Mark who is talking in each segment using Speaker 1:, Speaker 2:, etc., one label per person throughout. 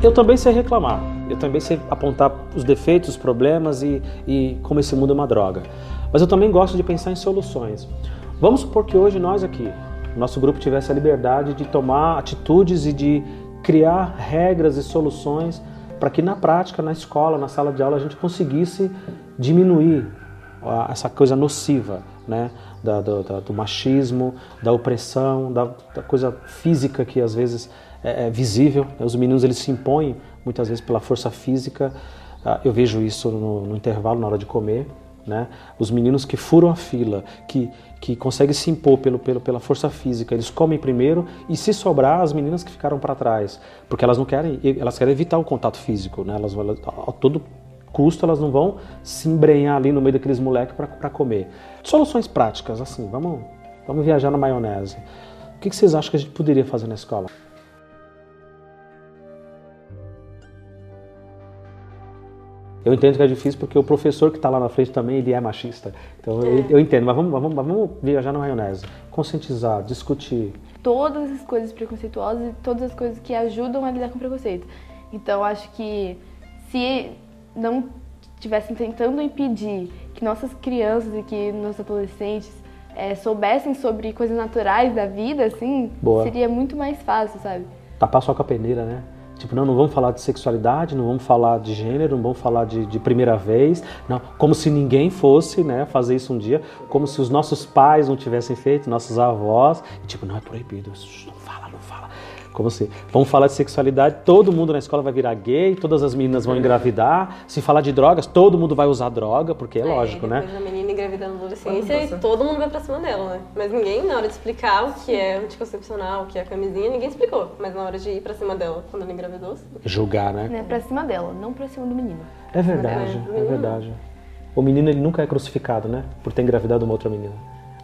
Speaker 1: Eu também sei reclamar, eu também sei apontar os defeitos, os problemas e, e como esse mundo é uma droga. Mas eu também gosto de pensar em soluções. Vamos supor que hoje nós aqui, nosso grupo tivesse a liberdade de tomar atitudes e de criar regras e soluções para que na prática, na escola, na sala de aula, a gente conseguisse diminuir essa coisa nociva, né? Da, do, da, do machismo, da opressão, da, da, coisa física que às vezes é, é visível. Né? Os meninos eles se impõem muitas vezes pela força física. Ah, eu vejo isso no, no intervalo, na hora de comer. Né? Os meninos que furam a fila, que, que conseguem se impor pelo, pelo, pela força física, eles comem primeiro e se sobrar as meninas que ficaram para trás, porque elas não querem, elas querem evitar o contato físico, né? Elas, elas a todo custo elas não vão se embrenhar ali no meio daqueles moleques para comer. Soluções práticas, assim, vamos, vamos viajar na maionese. O que, que vocês acham que a gente poderia fazer na escola? Eu entendo que é difícil porque o professor que está lá na frente também ele é machista. Então eu, eu entendo, mas vamos, vamos, vamos viajar na maionese. Conscientizar, discutir.
Speaker 2: Todas as coisas preconceituosas e todas as coisas que ajudam a lidar com preconceito. Então acho que se não estivessem tentando impedir que nossas crianças e que nossos adolescentes é, soubessem sobre coisas naturais da vida, assim, Boa. seria muito mais fácil, sabe?
Speaker 1: Tapar só com a peneira, né? Tipo, não, não vamos falar de sexualidade, não vamos falar de gênero, não vamos falar de, de primeira vez, não, como se ninguém fosse, né, fazer isso um dia, como se os nossos pais não tivessem feito, nossos avós, e, tipo, não é proibido, não fala, não fala. Como se, vamos falar de sexualidade, todo mundo na escola vai virar gay, todas as meninas vão engravidar. Se falar de drogas, todo mundo vai usar droga, porque é, é lógico, né?
Speaker 3: A menina engravidando na adolescência e todo mundo vai pra cima dela, né? Mas ninguém, na hora de explicar o que é anticoncepcional, o que é camisinha, ninguém explicou. Mas na hora de ir pra cima dela, quando ela engravidou...
Speaker 1: Julgar, né?
Speaker 2: É pra cima dela, não pra cima do menino.
Speaker 1: É verdade, é, é verdade. O menino ele nunca é crucificado, né? Por ter engravidado uma outra menina.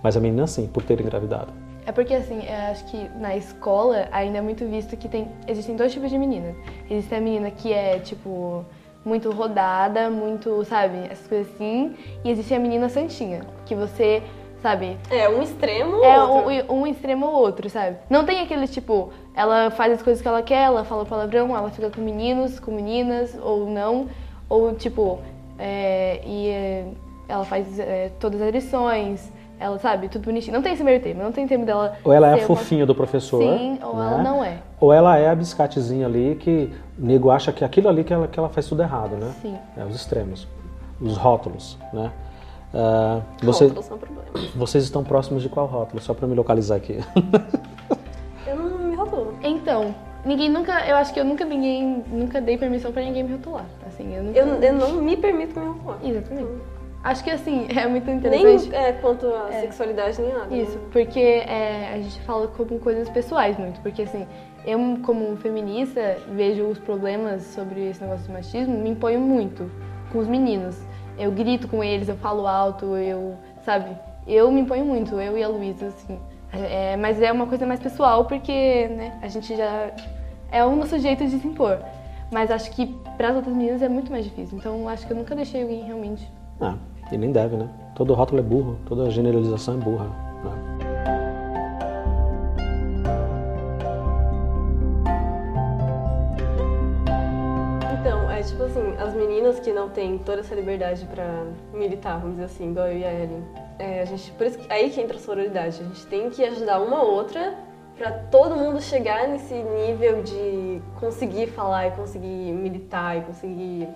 Speaker 1: Mas a menina sim, por ter engravidado.
Speaker 2: É porque assim, eu acho que na escola ainda é muito visto que tem, existem dois tipos de meninas. Existe a menina que é, tipo, muito rodada, muito, sabe, essas coisas assim. E existe a menina santinha, que você, sabe...
Speaker 3: É, um extremo ou
Speaker 2: é
Speaker 3: outro.
Speaker 2: É um, um extremo ou outro, sabe? Não tem aquele, tipo, ela faz as coisas que ela quer, ela fala palavrão, ela fica com meninos, com meninas, ou não. Ou, tipo, é, e é, ela faz é, todas as lições ela, sabe, tudo bonitinho. Não tem esse meio termo, não tem termo dela.
Speaker 1: Ou ela é a fofinha uma... do professor.
Speaker 2: Sim, ou né? ela não é.
Speaker 1: Ou ela é a biscatezinha ali que o nego acha que aquilo ali que ela, que ela faz tudo errado, né?
Speaker 2: Sim.
Speaker 1: É, os extremos. Os rótulos, né?
Speaker 3: Uh, você, rótulos são problema.
Speaker 1: Vocês estão próximos de qual rótulo? Só para me localizar aqui.
Speaker 3: eu não me rotulo.
Speaker 2: Então, ninguém nunca, eu acho que eu nunca ninguém, nunca dei permissão para ninguém me rotular. Assim, eu, nunca...
Speaker 3: eu, eu não me permito me rotular.
Speaker 2: Exatamente. Acho que assim, é muito interessante.
Speaker 3: Nem é, quanto à é, sexualidade, nem nada.
Speaker 2: Isso, né? porque é, a gente fala como coisas pessoais muito. Porque assim, eu como feminista vejo os problemas sobre esse negócio de machismo, me imponho muito com os meninos. Eu grito com eles, eu falo alto, eu, sabe? Eu me imponho muito, eu e a Luísa, assim. É, mas é uma coisa mais pessoal, porque né, a gente já. É o nosso jeito de se impor. Mas acho que para as outras meninas é muito mais difícil. Então acho que eu nunca deixei alguém realmente.
Speaker 1: Ah e nem deve, né? Todo rótulo é burro, toda generalização é burra. Né?
Speaker 3: Então, é tipo assim, as meninas que não têm toda essa liberdade pra militar, vamos dizer assim, igual eu e a Ellen, é, a gente, por isso que, aí que entra a sororidade. A gente tem que ajudar uma outra para todo mundo chegar nesse nível de conseguir falar e conseguir militar e conseguir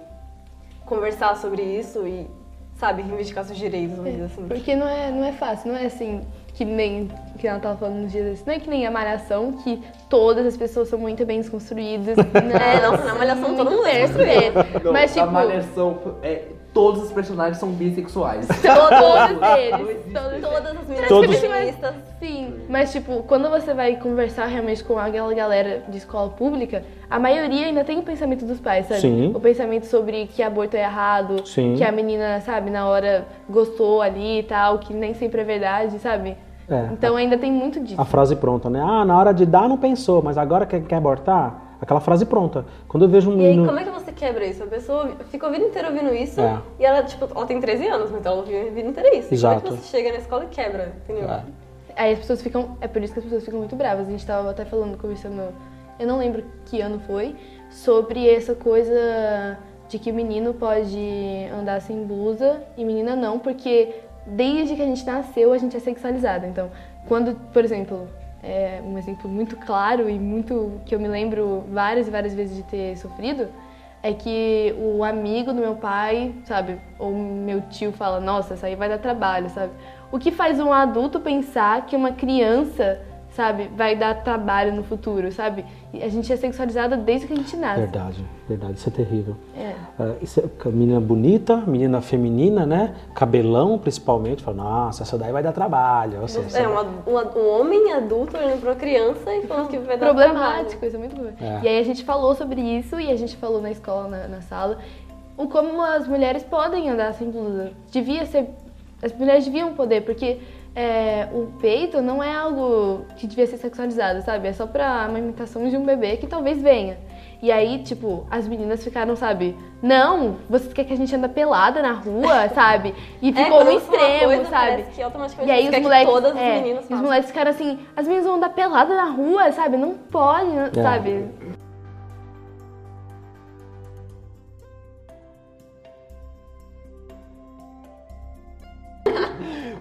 Speaker 3: conversar sobre isso e sabe, reivindicar seus direitos, vamos dizer assim.
Speaker 2: Porque não é, não é fácil, não é assim que nem que ela tava falando nos dias assim, não é que nem a malhação, que todas as pessoas são muito bem desconstruídas.
Speaker 3: Não, é, não, na malhação todo mundo é
Speaker 4: desconstruído. Mas tipo. A malhação é todos os personagens são bissexuais.
Speaker 2: Todos eles. Todos,
Speaker 3: todas as meninas
Speaker 1: todos.
Speaker 3: feministas.
Speaker 2: Sim, mas tipo, quando você vai conversar realmente com aquela galera de escola pública, a maioria ainda tem o pensamento dos pais, sabe?
Speaker 1: Sim.
Speaker 2: O pensamento sobre que aborto é errado,
Speaker 1: Sim.
Speaker 2: que a menina, sabe, na hora gostou ali e tal, que nem sempre é verdade, sabe? É. Então ainda tem muito disso.
Speaker 1: A frase pronta, né? Ah, na hora de dar não pensou, mas agora quer, quer abortar? Aquela frase pronta. Quando eu vejo um menino...
Speaker 3: E aí, como é que você quebra isso? A pessoa fica a vida inteira ouvindo isso é. e ela, tipo, ela tem 13 anos, mas ela ouviu a vida inteira isso.
Speaker 1: Exato.
Speaker 3: Como é que você chega na escola e quebra, entendeu? É.
Speaker 2: Aí as pessoas ficam... É por isso que as pessoas ficam muito bravas. A gente tava até falando, conversando eu não lembro que ano foi, sobre essa coisa de que o menino pode andar sem blusa e menina não, porque desde que a gente nasceu a gente é sexualizado. Então, quando, por exemplo, é um exemplo muito claro e muito que eu me lembro várias e várias vezes de ter sofrido, é que o amigo do meu pai, sabe, ou meu tio fala, nossa, isso aí vai dar trabalho, sabe? O que faz um adulto pensar que uma criança, sabe, vai dar trabalho no futuro, sabe? A gente é sexualizada desde que a gente nasce.
Speaker 1: Verdade, verdade, isso é terrível.
Speaker 2: É.
Speaker 1: Uh, isso é, menina bonita, menina feminina, né? Cabelão, principalmente. Fala, nossa, essa daí vai dar trabalho. Ou seja,
Speaker 3: é, uma, uma, um homem adulto olhando pra uma criança e falando que vai dar
Speaker 2: Problemático,
Speaker 3: trabalho.
Speaker 2: isso é muito bom.
Speaker 1: É.
Speaker 2: E aí a gente falou sobre isso e a gente falou na escola, na, na sala, o como as mulheres podem andar sem blusa. Devia ser. As mulheres deviam poder, porque é, o peito não é algo que devia ser sexualizado, sabe? É só pra amamentação de um bebê que talvez venha. E aí, tipo, as meninas ficaram, sabe? Não, vocês querem que a gente anda pelada na rua, sabe? E
Speaker 3: É,
Speaker 2: ficou
Speaker 3: uma
Speaker 2: extremo,
Speaker 3: coisa,
Speaker 2: sabe?
Speaker 3: que automaticamente
Speaker 2: E aí
Speaker 3: você
Speaker 2: os
Speaker 3: quer que
Speaker 2: moleques,
Speaker 3: todas as
Speaker 2: é,
Speaker 3: meninas
Speaker 2: e os moleques ficaram assim, as meninas vão andar pelada na rua, sabe? Não pode,
Speaker 1: É.
Speaker 2: sabe?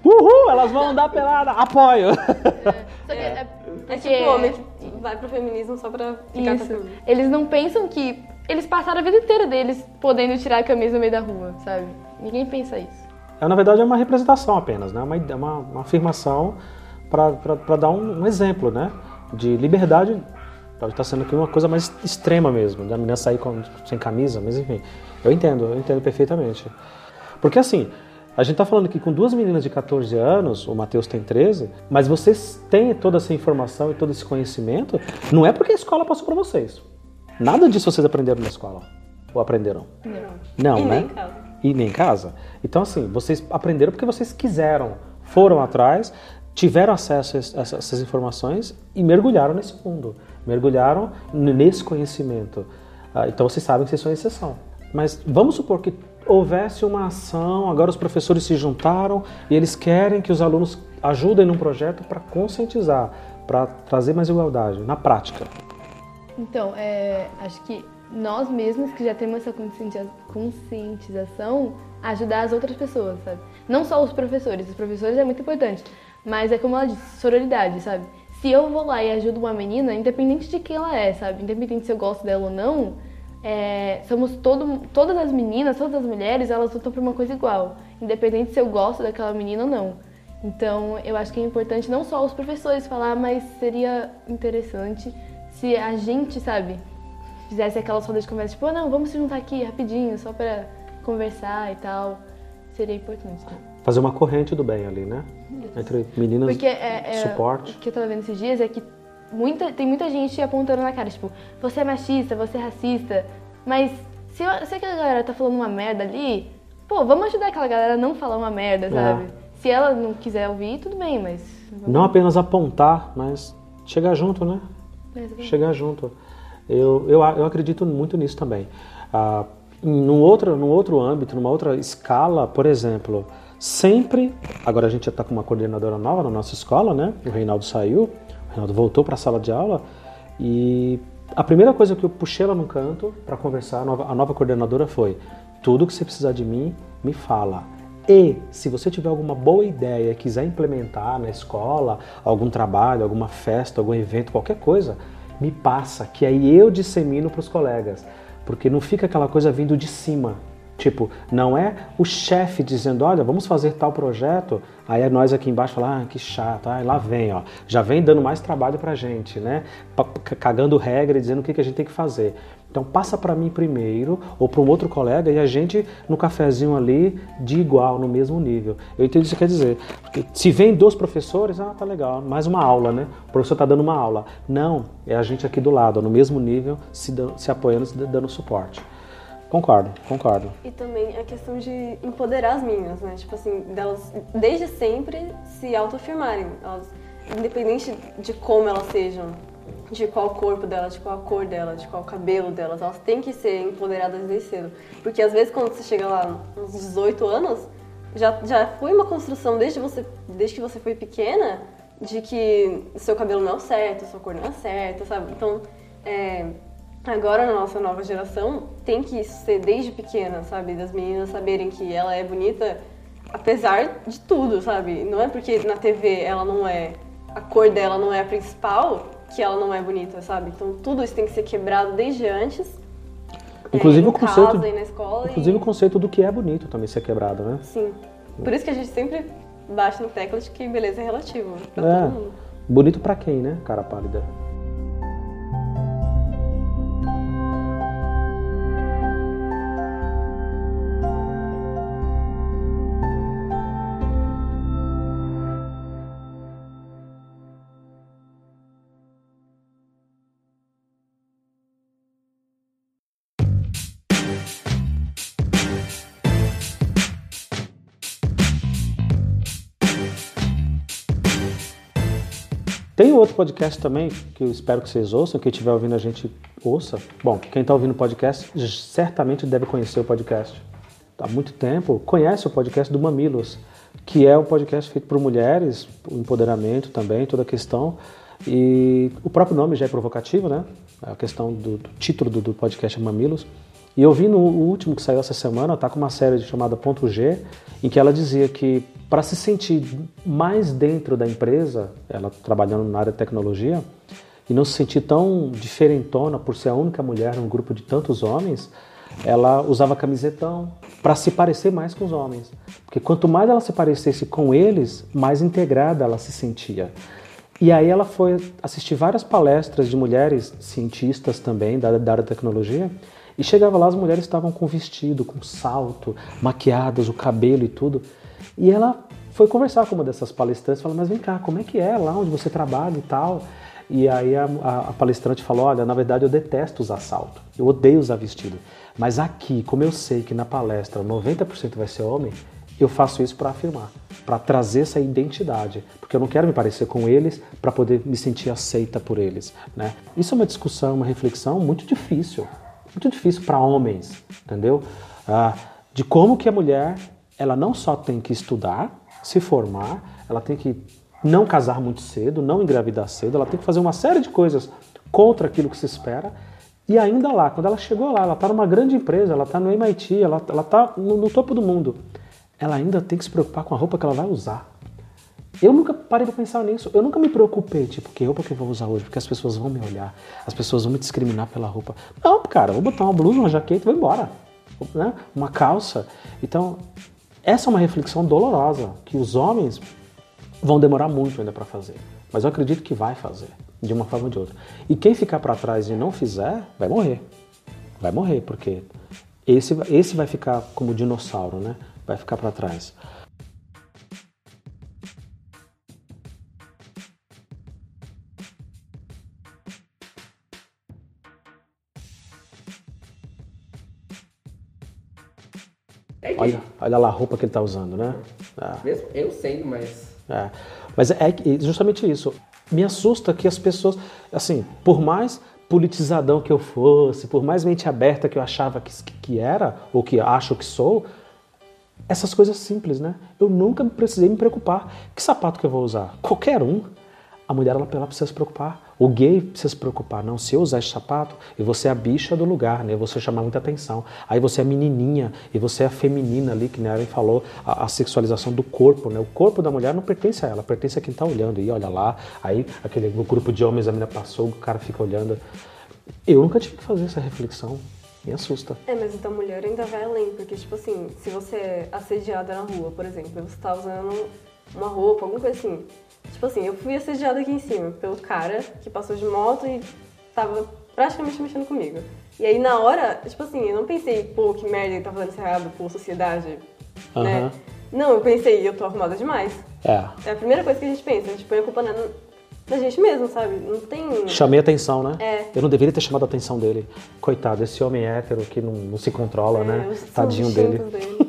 Speaker 1: Uhul, elas vão andar pelada, apoio.
Speaker 2: Só que é,
Speaker 3: É
Speaker 2: porque-
Speaker 3: tipo o homem que vai pro feminismo só pra ficar
Speaker 2: Isso.
Speaker 3: com a camisa.
Speaker 2: Eles não pensam que eles passaram a vida inteira deles podendo tirar a camisa no meio da rua, sabe? Ninguém pensa isso.
Speaker 1: É, na verdade, é uma representação apenas, né? Uma, uma, uma afirmação para dar um, um exemplo, né? De liberdade. Pode estar sendo aqui uma coisa mais extrema mesmo, da menina sair com- sem camisa, mas enfim. Eu entendo, eu entendo perfeitamente. Porque assim, a gente está falando aqui com duas meninas de 14 anos, o Matheus tem 13, mas vocês têm toda essa informação e todo esse conhecimento, não é porque a escola passou para vocês. Nada disso vocês aprenderam na escola. Ou aprenderam? Não,
Speaker 3: E
Speaker 1: né?
Speaker 3: nem em casa.
Speaker 1: E nem em casa. Então, assim, vocês aprenderam porque vocês quiseram, foram atrás, tiveram acesso a es- a essas informações e mergulharam nesse mundo, mergulharam nesse conhecimento. Ah, Então, vocês sabem que vocês são exceção. Mas vamos supor que houvesse uma ação, agora os professores se juntaram e eles querem que os alunos ajudem num projeto para conscientizar, para trazer mais igualdade na prática.
Speaker 2: Então, é, acho que nós mesmos que já temos essa conscientiza- conscientização, ajudar as outras pessoas, sabe? Não só os professores, os professores é muito importante, mas é como ela disse, sororidade, sabe? Se eu vou lá e ajudo uma menina, independente de quem ela é, sabe? Independente se eu gosto dela ou não, é, somos todo, todas as meninas, todas as mulheres, elas lutam por uma coisa igual, independente se eu gosto daquela menina ou não. Então, eu acho que é importante não só os professores falar, mas seria interessante se a gente, sabe, fizesse aquela roda de conversa, tipo, "Ah, não, vamos se juntar aqui rapidinho, só pra conversar e tal. Seria importante. né?
Speaker 1: Fazer uma corrente do bem ali, né? Entre meninas,
Speaker 2: Porque é, é-
Speaker 1: suporte.
Speaker 2: o que eu tava vendo esses dias é que muita, tem muita gente apontando na cara, tipo, você é machista, você é racista, mas se, se aquela galera tá falando uma merda ali, pô, vamos ajudar aquela galera a não falar uma merda, sabe? Se ela não quiser ouvir, tudo bem, mas.
Speaker 1: Não apenas apontar, mas chegar junto, né?
Speaker 2: Mas-
Speaker 1: Chegar junto. Eu, eu, eu acredito muito nisso também. Ah, num outro, num outro âmbito, numa outra escala, por exemplo, sempre. Agora a gente já está com uma coordenadora nova na nossa escola, né? O Reinaldo saiu, voltou para a sala de aula e a primeira coisa que eu puxei ela num canto para conversar, a nova, a nova coordenadora foi: tudo que você precisar de mim, me fala. E se você tiver alguma boa ideia e quiser implementar na escola, algum trabalho, alguma festa, algum evento, qualquer coisa, me passa, que aí eu dissemino para os colegas. Porque não fica aquela coisa vindo de cima. Tipo, não é o chefe dizendo, olha, vamos fazer tal projeto, aí é nós aqui embaixo falar, ah, que chato, ah, lá vem, ó, já vem dando mais trabalho pra gente, né? Cagando regra e dizendo o que, que a gente tem que fazer. Então passa para mim primeiro ou para um outro colega e a gente no cafezinho ali de igual, no mesmo nível. Eu entendo isso que quer dizer. Se vem dos professores, ah, tá legal, mais uma aula, né? O professor tá dando uma aula. Não, é a gente aqui do lado, no mesmo nível, se, dan- se apoiando, se dando suporte. Concordo, concordo.
Speaker 3: E também a questão de empoderar as meninas, né? Tipo assim, delas desde sempre se autoafirmarem. Elas, independente de como elas sejam, de qual corpo dela, de qual cor dela, de qual cabelo delas, elas têm que ser empoderadas desde cedo. Porque às vezes quando você chega lá uns 18 anos, já, já foi uma construção desde, você, desde que você foi pequena de que seu cabelo não é o certo, sua cor não é certa, sabe? Então é, agora na nossa nova geração tem que ser desde pequena, sabe? Das meninas saberem que ela é bonita apesar de tudo, sabe? Não é porque na TV ela não é, a cor dela não é a principal que ela não é bonita, sabe? Então tudo isso tem que ser quebrado desde antes.
Speaker 1: Inclusive
Speaker 3: é,
Speaker 1: o conceito,
Speaker 3: casa e na escola.
Speaker 1: inclusive
Speaker 3: e...
Speaker 1: o conceito do que é bonito também ser quebrado, né?
Speaker 3: Sim. Por isso que a gente sempre bate no tecla de que beleza é relativo pra
Speaker 1: É.
Speaker 3: todo mundo.
Speaker 1: Bonito pra quem, né, cara pálida? Tem outro podcast também que eu espero que vocês ouçam, quem estiver ouvindo a gente ouça. Bom, quem está ouvindo o podcast certamente deve conhecer o podcast. Há muito tempo conhece o podcast do Mamilos, que é um podcast feito por mulheres, empoderamento também, toda a questão. E o próprio nome já é provocativo, né? A questão do, do título do, do podcast é Mamilos. E eu vi no último que saiu essa semana, tá com uma série chamada Ponto G, em que ela dizia que para se sentir mais dentro da empresa, ela trabalhando na área de tecnologia, e não se sentir tão diferentona por ser a única mulher num grupo de tantos homens, ela usava camisetão para se parecer mais com os homens. Porque quanto mais ela se parecesse com eles, mais integrada ela se sentia. E aí ela foi assistir várias palestras de mulheres cientistas também da, da área da tecnologia, e chegava lá, as mulheres estavam com vestido, com salto, maquiadas, o cabelo e tudo. E ela foi conversar com uma dessas palestrantes, falou, mas vem cá, como é que é lá onde você trabalha e tal? E aí a, a, a palestrante falou, olha, na verdade eu detesto usar salto, eu odeio usar vestido. Mas aqui, como eu sei que na palestra 90% vai ser homem, eu faço isso para afirmar, para trazer essa identidade, porque eu não quero me parecer com eles para poder me sentir aceita por eles. Né? Isso é uma discussão, uma reflexão muito difícil, muito difícil para homens, entendeu? Ah, de como que a mulher, ela não só tem que estudar, se formar, ela tem que não casar muito cedo, não engravidar cedo, ela tem que fazer uma série de coisas contra aquilo que se espera. E ainda lá, quando ela chegou lá, ela está numa grande empresa, ela está no MIT, ela está no, no topo do mundo, ela ainda tem que se preocupar com a roupa que ela vai usar. Eu nunca parei para pensar nisso. Eu nunca me preocupei, tipo, que roupa que eu vou usar hoje? Porque as pessoas vão me olhar, as pessoas vão me discriminar pela roupa. Não, cara, vou botar uma blusa, uma jaqueta e vou embora. Né? Uma calça. Então, essa é uma reflexão dolorosa que os homens vão demorar muito ainda para fazer. Mas eu acredito que vai fazer, de uma forma ou de outra. E quem ficar para trás e não fizer, vai morrer. Vai morrer, porque esse, esse vai ficar como dinossauro, né? Vai ficar para trás.
Speaker 4: É que,
Speaker 1: Olha, olha lá a roupa que ele está usando, né? Ah.
Speaker 4: mesmo eu sendo, mas
Speaker 1: É. Mas é justamente isso. Me assusta que as pessoas, assim, por mais politizadão que eu fosse, por mais mente aberta que eu achava que, que era, ou que acho que sou, essas coisas simples, né? Eu nunca precisei me preocupar. Que sapato que eu vou usar? Qualquer um. A mulher, ela, ela precisa se preocupar. O gay precisa se preocupar. Não, se eu usar esse sapato, e você é a bicha do lugar, né? Você chamar muita atenção. Aí você é a menininha, e você é a feminina ali, que Ellen falou, a, a sexualização do corpo, né? O corpo da mulher não pertence a ela, pertence a quem tá olhando. E olha lá, aí aquele grupo de homens, a menina passou, o cara fica olhando. Eu nunca tive que fazer essa reflexão. Me assusta.
Speaker 3: É, mas então a mulher ainda vai além, porque, tipo assim, se você é assediada na rua, por exemplo, você tá usando uma roupa, alguma coisa assim. Tipo assim, eu fui assediada aqui em cima pelo cara que passou de moto e tava praticamente mexendo comigo. E aí na hora, tipo assim, eu não pensei, pô, que merda ele tá fazendo isso errado, pô, sociedade, né?
Speaker 1: Aham.
Speaker 3: Não, eu pensei, eu tô arrumada demais.
Speaker 1: É.
Speaker 3: É a primeira coisa que a gente pensa, a gente põe a culpa na, na gente mesmo, sabe? Não tem.
Speaker 1: Chamei atenção, né?
Speaker 3: É.
Speaker 1: Eu não deveria ter chamado a atenção dele. Coitado, esse homem hétero que não, não se controla, né?
Speaker 3: É, são
Speaker 1: Tadinho dele.
Speaker 3: dele.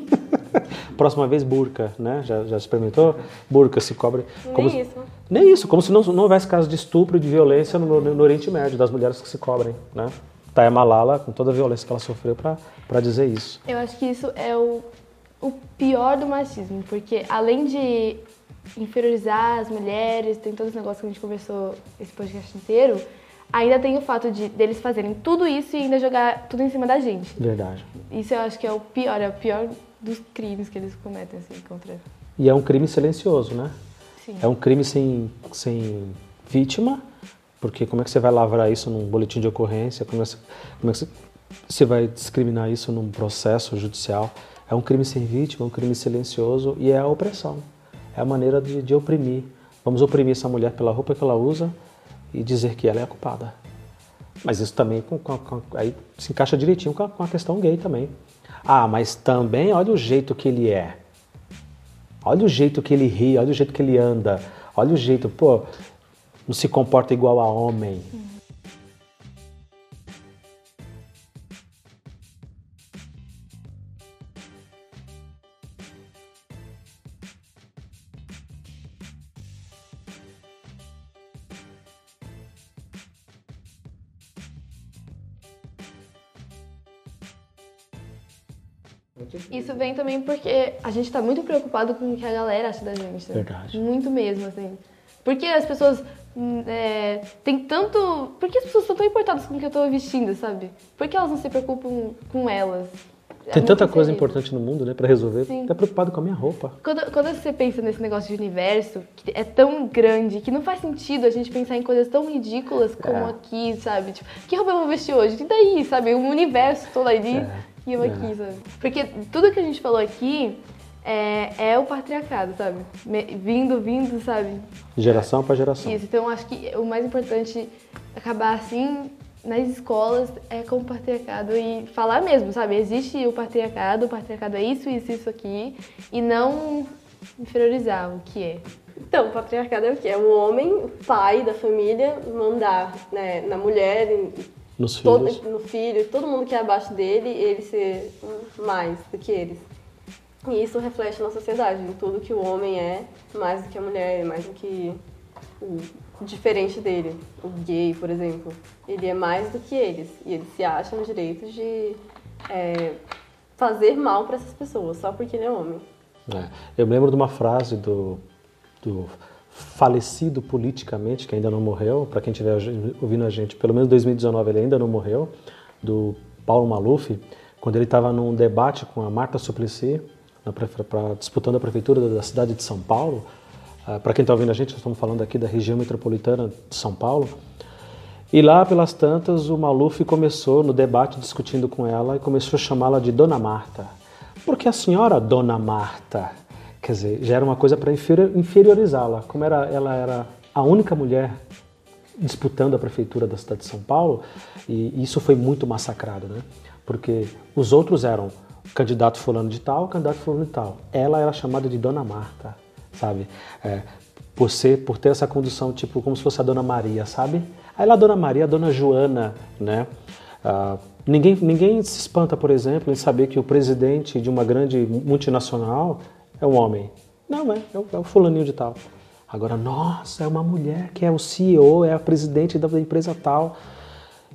Speaker 1: Próxima vez, burca, né? Já, já experimentou? Burca se cobre.
Speaker 3: Nem
Speaker 1: se-
Speaker 3: isso.
Speaker 1: Nem isso, como se não, não houvesse caso de estupro de violência no, no Oriente Médio, das mulheres que se cobrem, né? Taya Malala, com toda a violência que ela sofreu, para dizer isso.
Speaker 2: Eu acho que isso é o, o pior do machismo, porque além de inferiorizar as mulheres, tem todo esse negócio que a gente conversou esse podcast inteiro, ainda tem o fato de deles fazerem tudo isso e ainda jogar tudo em cima da gente.
Speaker 1: Verdade.
Speaker 2: Isso eu acho que é o pior, é o pior dos crimes que eles cometem assim contra.
Speaker 1: E é um crime silencioso, né?
Speaker 2: Sim.
Speaker 1: É um crime sem, sem vítima, porque como é que você vai lavrar isso num boletim de ocorrência? Como é, como é que você- vai discriminar isso num processo judicial? É um crime sem vítima, um crime silencioso e é a opressão. É a maneira de, de oprimir. Vamos oprimir essa mulher pela roupa que ela usa e dizer que ela é a culpada. Mas isso também com- com- com- aí se encaixa direitinho com a, com a questão gay também. Ah, mas também olha o jeito que ele é. Olha o jeito que ele ri, olha o jeito que ele anda, olha o jeito, pô, não se comporta igual a homem.
Speaker 2: Isso porque a gente tá muito preocupado com o que a galera acha da gente. né?
Speaker 1: Verdade.
Speaker 2: Muito mesmo, assim. Porque as pessoas. hum, É, tem tanto. Por que as pessoas estão tão importadas com o que eu tô vestindo, sabe? Por que elas não se preocupam com elas? É
Speaker 1: Tem tanta coisa importante no mundo, né, pra resolver.
Speaker 2: Sim.
Speaker 1: Tá preocupado com a minha roupa.
Speaker 2: Quando, quando você pensa nesse negócio de universo, que é tão grande, que não faz sentido a gente pensar em coisas tão ridículas como
Speaker 1: É.
Speaker 2: aqui, sabe? Tipo, que roupa eu vou vestir hoje? E daí, sabe? Um universo todo ali
Speaker 1: É. É.
Speaker 2: aqui, sabe? Porque tudo que a gente falou aqui é, é o patriarcado, sabe? Me- Vindo, vindo, sabe?
Speaker 1: Geração pra geração.
Speaker 2: Isso. Então, acho que o mais importante acabar assim nas escolas é com o patriarcado e falar mesmo, sabe? Existe o patriarcado, o patriarcado é isso, isso, isso aqui, e não inferiorizar o que é.
Speaker 3: Então, o patriarcado é o quê? É o homem, o pai da família, mandar né, na mulher, em
Speaker 1: Nos
Speaker 3: todo,
Speaker 1: filhos.
Speaker 3: no filho, todo mundo que é abaixo dele, ele ser mais do que eles. E isso reflete na sociedade, em tudo que o homem é, mais do que a mulher, mais do que o diferente dele. O gay, por exemplo. Ele é mais do que eles. E ele se acha no direito de é, fazer mal para essas pessoas, só porque ele é homem.
Speaker 1: É. Eu me lembro de uma frase do, do falecido politicamente, que ainda não morreu, para quem estiver ouvindo a gente, pelo menos em 2019 ele ainda não morreu, do Paulo Maluf, quando ele estava num debate com a Marta Suplicy, na pra- disputando a prefeitura da cidade de São Paulo. para quem está ouvindo a gente, estamos falando aqui da região metropolitana de São Paulo. E lá pelas tantas, o Maluf começou no debate discutindo com ela e começou a chamá-la de Dona Marta. Porque a senhora Dona Marta, quer dizer, já era uma coisa para inferiorizá-la. Como era, ela era a única mulher disputando a prefeitura da cidade de São Paulo, e isso foi muito massacrado, né? Porque os outros eram candidato fulano de tal, candidato fulano de tal. Ela era chamada de Dona Marta, sabe? É, por ser, por ter essa condução, tipo, como se fosse a Dona Maria, sabe? Aí lá Dona Maria, Dona Joana, né? Ah, ninguém, ninguém se espanta, por exemplo, em saber que o presidente de uma grande multinacional é um homem. Não, é, é o, é o fulaninho de tal. Agora, nossa, é uma mulher que é o CEO, é a presidente da empresa tal.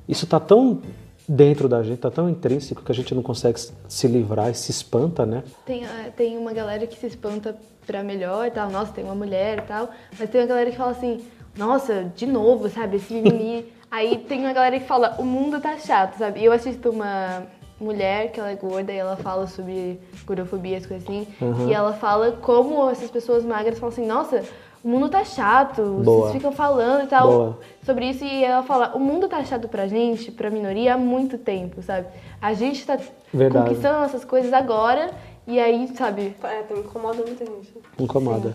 Speaker 1: Isso está tão dentro da gente, está tão intrínseco que a gente não consegue se livrar e se espanta, né?
Speaker 2: Tem, ah, tem uma galera que se espanta pra melhor e tal, nossa, tem uma mulher e tal, mas tem uma galera que fala assim, nossa, de novo, sabe, esse mimimi. Aí tem uma galera que fala, o mundo tá chato, sabe? E eu assisto uma mulher que ela é gorda e ela fala sobre gordofobia, as coisas assim,
Speaker 1: Uhum.
Speaker 2: e ela fala como essas pessoas magras falam assim, nossa, o mundo tá chato,
Speaker 1: Boa.
Speaker 2: vocês ficam falando e tal
Speaker 1: Boa.
Speaker 2: sobre isso e ela fala, o mundo tá chato pra gente, pra minoria, há muito tempo, sabe? A gente tá
Speaker 1: Verdade.
Speaker 2: conquistando nossas coisas agora e aí, sabe,
Speaker 3: É, então incomoda muita gente.
Speaker 1: Incomoda.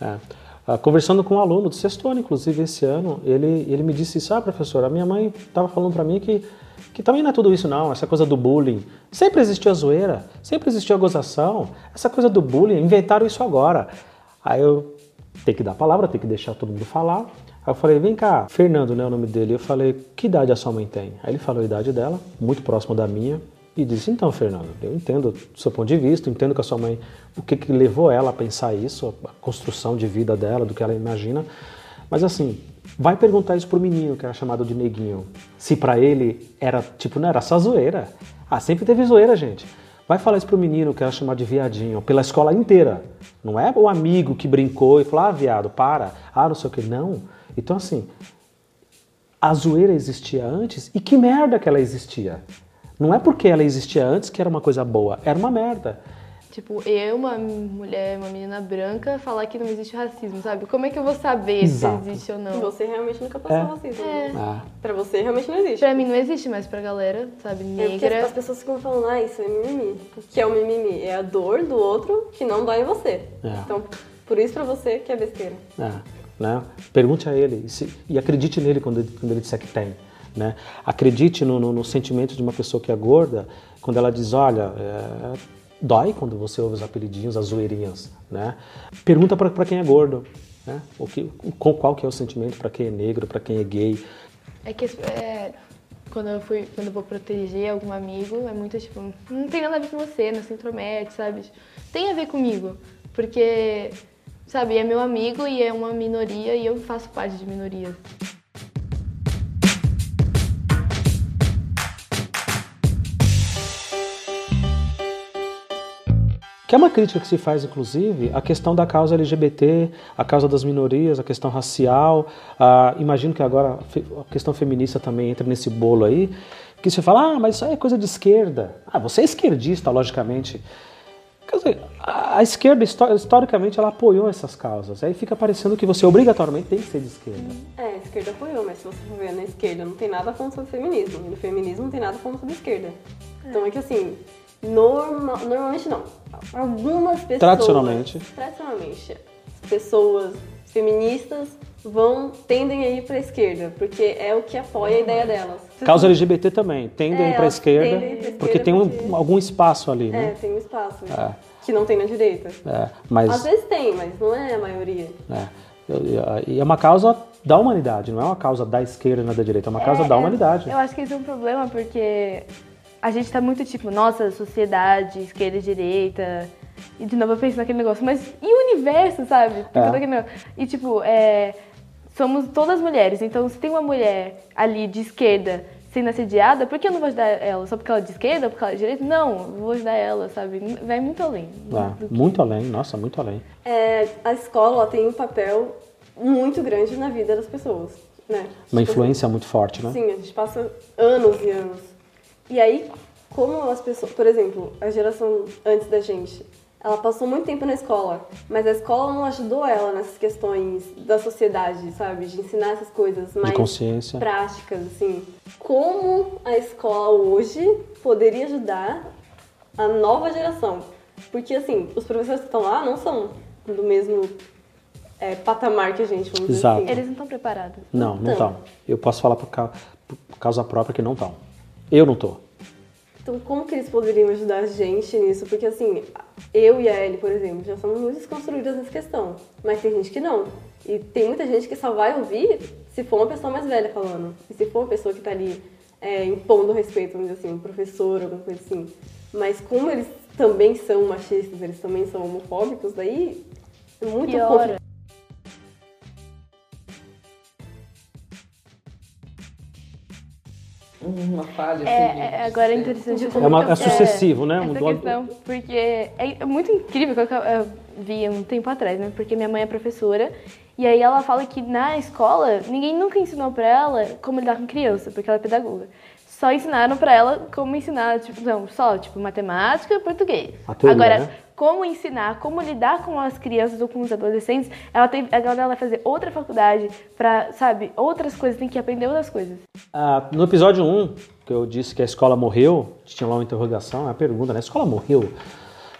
Speaker 1: É. Ah, conversando com um aluno do sexto ano, inclusive, esse ano, ele, ele me disse isso, ah, professor, a minha mãe estava falando para mim que, que também não é tudo isso não, essa coisa do bullying. Sempre existiu a zoeira, sempre existiu a gozação, essa coisa do bullying, inventaram isso agora. Aí eu tenho que dar a palavra, tenho que deixar todo mundo falar. Aí eu falei, vem cá, Fernando, né, o nome dele. Eu falei, que idade a sua mãe tem? Aí ele falou a idade dela, muito próximo da minha. E disse, então, Fernando, eu entendo do seu ponto de vista, entendo que a sua mãe, o que, que levou ela a pensar isso, a construção de vida dela, do que ela imagina. Mas assim, vai perguntar isso pro menino que era chamado de neguinho. Se pra ele era, tipo, não era só zoeira. Ah, sempre teve zoeira, gente. Vai falar isso pro menino que era chamado de viadinho, pela escola inteira. Não é o amigo que brincou e falou, ah, viado, para. Ah, não sei o que. Não. Então, assim, a zoeira existia antes e que merda que ela existia. Não é porque ela existia antes que era uma coisa boa, era uma merda.
Speaker 2: Tipo, eu, uma mulher, uma menina branca, falar que não existe racismo, sabe? Como é que eu vou saber
Speaker 1: Exato.
Speaker 2: se existe ou não?
Speaker 3: você realmente nunca passou
Speaker 1: É.
Speaker 3: racismo.
Speaker 2: É.
Speaker 3: né?
Speaker 1: Ah,
Speaker 3: Pra você realmente não existe.
Speaker 2: Pra mim não existe, mas pra galera, sabe,
Speaker 3: É porque as,
Speaker 2: negra.
Speaker 3: as pessoas ficam falando, ah, isso é mimimi. O que é o mimimi? É a dor do outro que não dói em você.
Speaker 1: É.
Speaker 3: Então, por isso pra você que é besteira.
Speaker 1: É, né? Pergunte a ele e, se- e acredite nele quando ele, quando ele disser que tem. Né? Acredite no, no- no sentimento de uma pessoa que é gorda quando ela diz, olha, é, dói quando você ouve os apelidinhos, as zoeirinhas. Né? Pergunta para quem é gordo. Né? O que, qual, qual que é o sentimento para quem é negro, para quem é gay.
Speaker 2: É que é, quando eu fui, quando eu vou proteger algum amigo, é muito tipo, não tem nada a ver com você, não se intromete, sabe? Tem a ver comigo, porque, sabe, é meu amigo e é uma minoria e eu faço parte de minorias.
Speaker 1: Que é uma crítica que se faz, inclusive, à questão da causa LGBT, a causa das minorias, a questão racial. imagino que agora a questão feminista também entra nesse bolo aí. Que se fala, ah, mas isso aí é coisa de esquerda. Ah, você é esquerdista, logicamente. Quer dizer, a esquerda, histo- historicamente, ela apoiou essas causas. Aí fica parecendo que você obrigatoriamente tem que ser de esquerda.
Speaker 3: É, a esquerda apoiou, mas se você for ver na esquerda, não tem nada contra o feminismo. E no feminismo não tem nada contra a esquerda. Então é que assim, norma- normalmente não. Algumas pessoas.
Speaker 1: Tradicionalmente.
Speaker 3: Tradicionalmente. Pessoas feministas vão, tendem a ir pra esquerda, porque é o que apoia a ideia delas.
Speaker 1: Causa LGBT também, tendem
Speaker 3: É,
Speaker 1: a ir para a esquerda,
Speaker 3: a
Speaker 1: porque tem um-
Speaker 3: porque-
Speaker 1: algum espaço ali,
Speaker 3: É,
Speaker 1: né?
Speaker 3: tem um espaço
Speaker 1: É.
Speaker 3: que não tem na direita.
Speaker 1: É, mas...
Speaker 3: Às vezes tem, mas não é a maioria.
Speaker 1: É. E é uma causa da humanidade, não é uma causa da esquerda nem da direita, é uma causa da humanidade.
Speaker 2: Eu acho que esse é um problema porque a gente tá muito tipo, nossa, sociedade, esquerda e direita. E de novo eu penso naquele negócio, mas e o universo, sabe? Porque
Speaker 1: É.
Speaker 2: E tipo, é, somos todas mulheres, então se tem uma mulher ali de esquerda sendo assediada, por que eu não vou ajudar ela? Só porque ela é de esquerda ou porque ela é de direita? Não, vou ajudar ela, sabe? Vai muito além.
Speaker 1: É,
Speaker 2: que-
Speaker 1: muito além, nossa, muito além.
Speaker 3: É, a escola tem um papel muito grande na vida das pessoas, né?
Speaker 1: Uma influência muito forte, né?
Speaker 3: Sim, a gente passa anos e anos. E aí, como as pessoas, por exemplo, a geração antes da gente, ela passou muito tempo na escola, mas a escola não ajudou ela nessas questões da sociedade, sabe? De ensinar essas coisas mais
Speaker 1: consciência.
Speaker 3: práticas, assim. Como a escola hoje poderia ajudar a nova geração? Porque, assim, os professores que estão lá não são do mesmo é, patamar que a gente, vamos dizer
Speaker 1: Exato.
Speaker 3: assim.
Speaker 2: Eles não estão preparados.
Speaker 1: Não, não estão. Eu posso falar por, ca- por causa própria que não estão. Eu não tô.
Speaker 3: Então, como que eles poderiam ajudar a gente nisso? Porque, assim, eu e a Ellie, por exemplo, já somos muito desconstruídas nessa questão. Mas tem gente que não. E tem muita gente que só vai ouvir se for uma pessoa mais velha falando. E se for uma pessoa que tá ali é, impondo respeito, vamos dizer assim, um professor, alguma coisa assim. Mas como eles também são machistas, eles também são homofóbicos, daí é muito
Speaker 2: Piora.
Speaker 4: Uma falha, assim,
Speaker 2: É, é, agora é interessante.
Speaker 1: É, uma- é sucessivo, né?
Speaker 2: Essa
Speaker 1: Um do-
Speaker 2: questão, porque é é muito incrível que eu, eu vi um tempo atrás, né? Porque minha mãe é professora e aí ela fala que na escola ninguém nunca ensinou pra ela como lidar com criança, porque ela é pedagoga. Só ensinaram pra ela como ensinar, tipo, não, só, tipo, matemática, português.
Speaker 1: A teoria,
Speaker 2: Agora,
Speaker 1: né?
Speaker 2: como ensinar, como lidar com as crianças ou com os adolescentes, ela tem, agora ela vai fazer outra faculdade pra, sabe, outras coisas, tem que aprender outras coisas.
Speaker 1: Ah, no episódio 1, que eu disse que a escola morreu, tinha lá uma interrogação, uma pergunta, né? A escola morreu?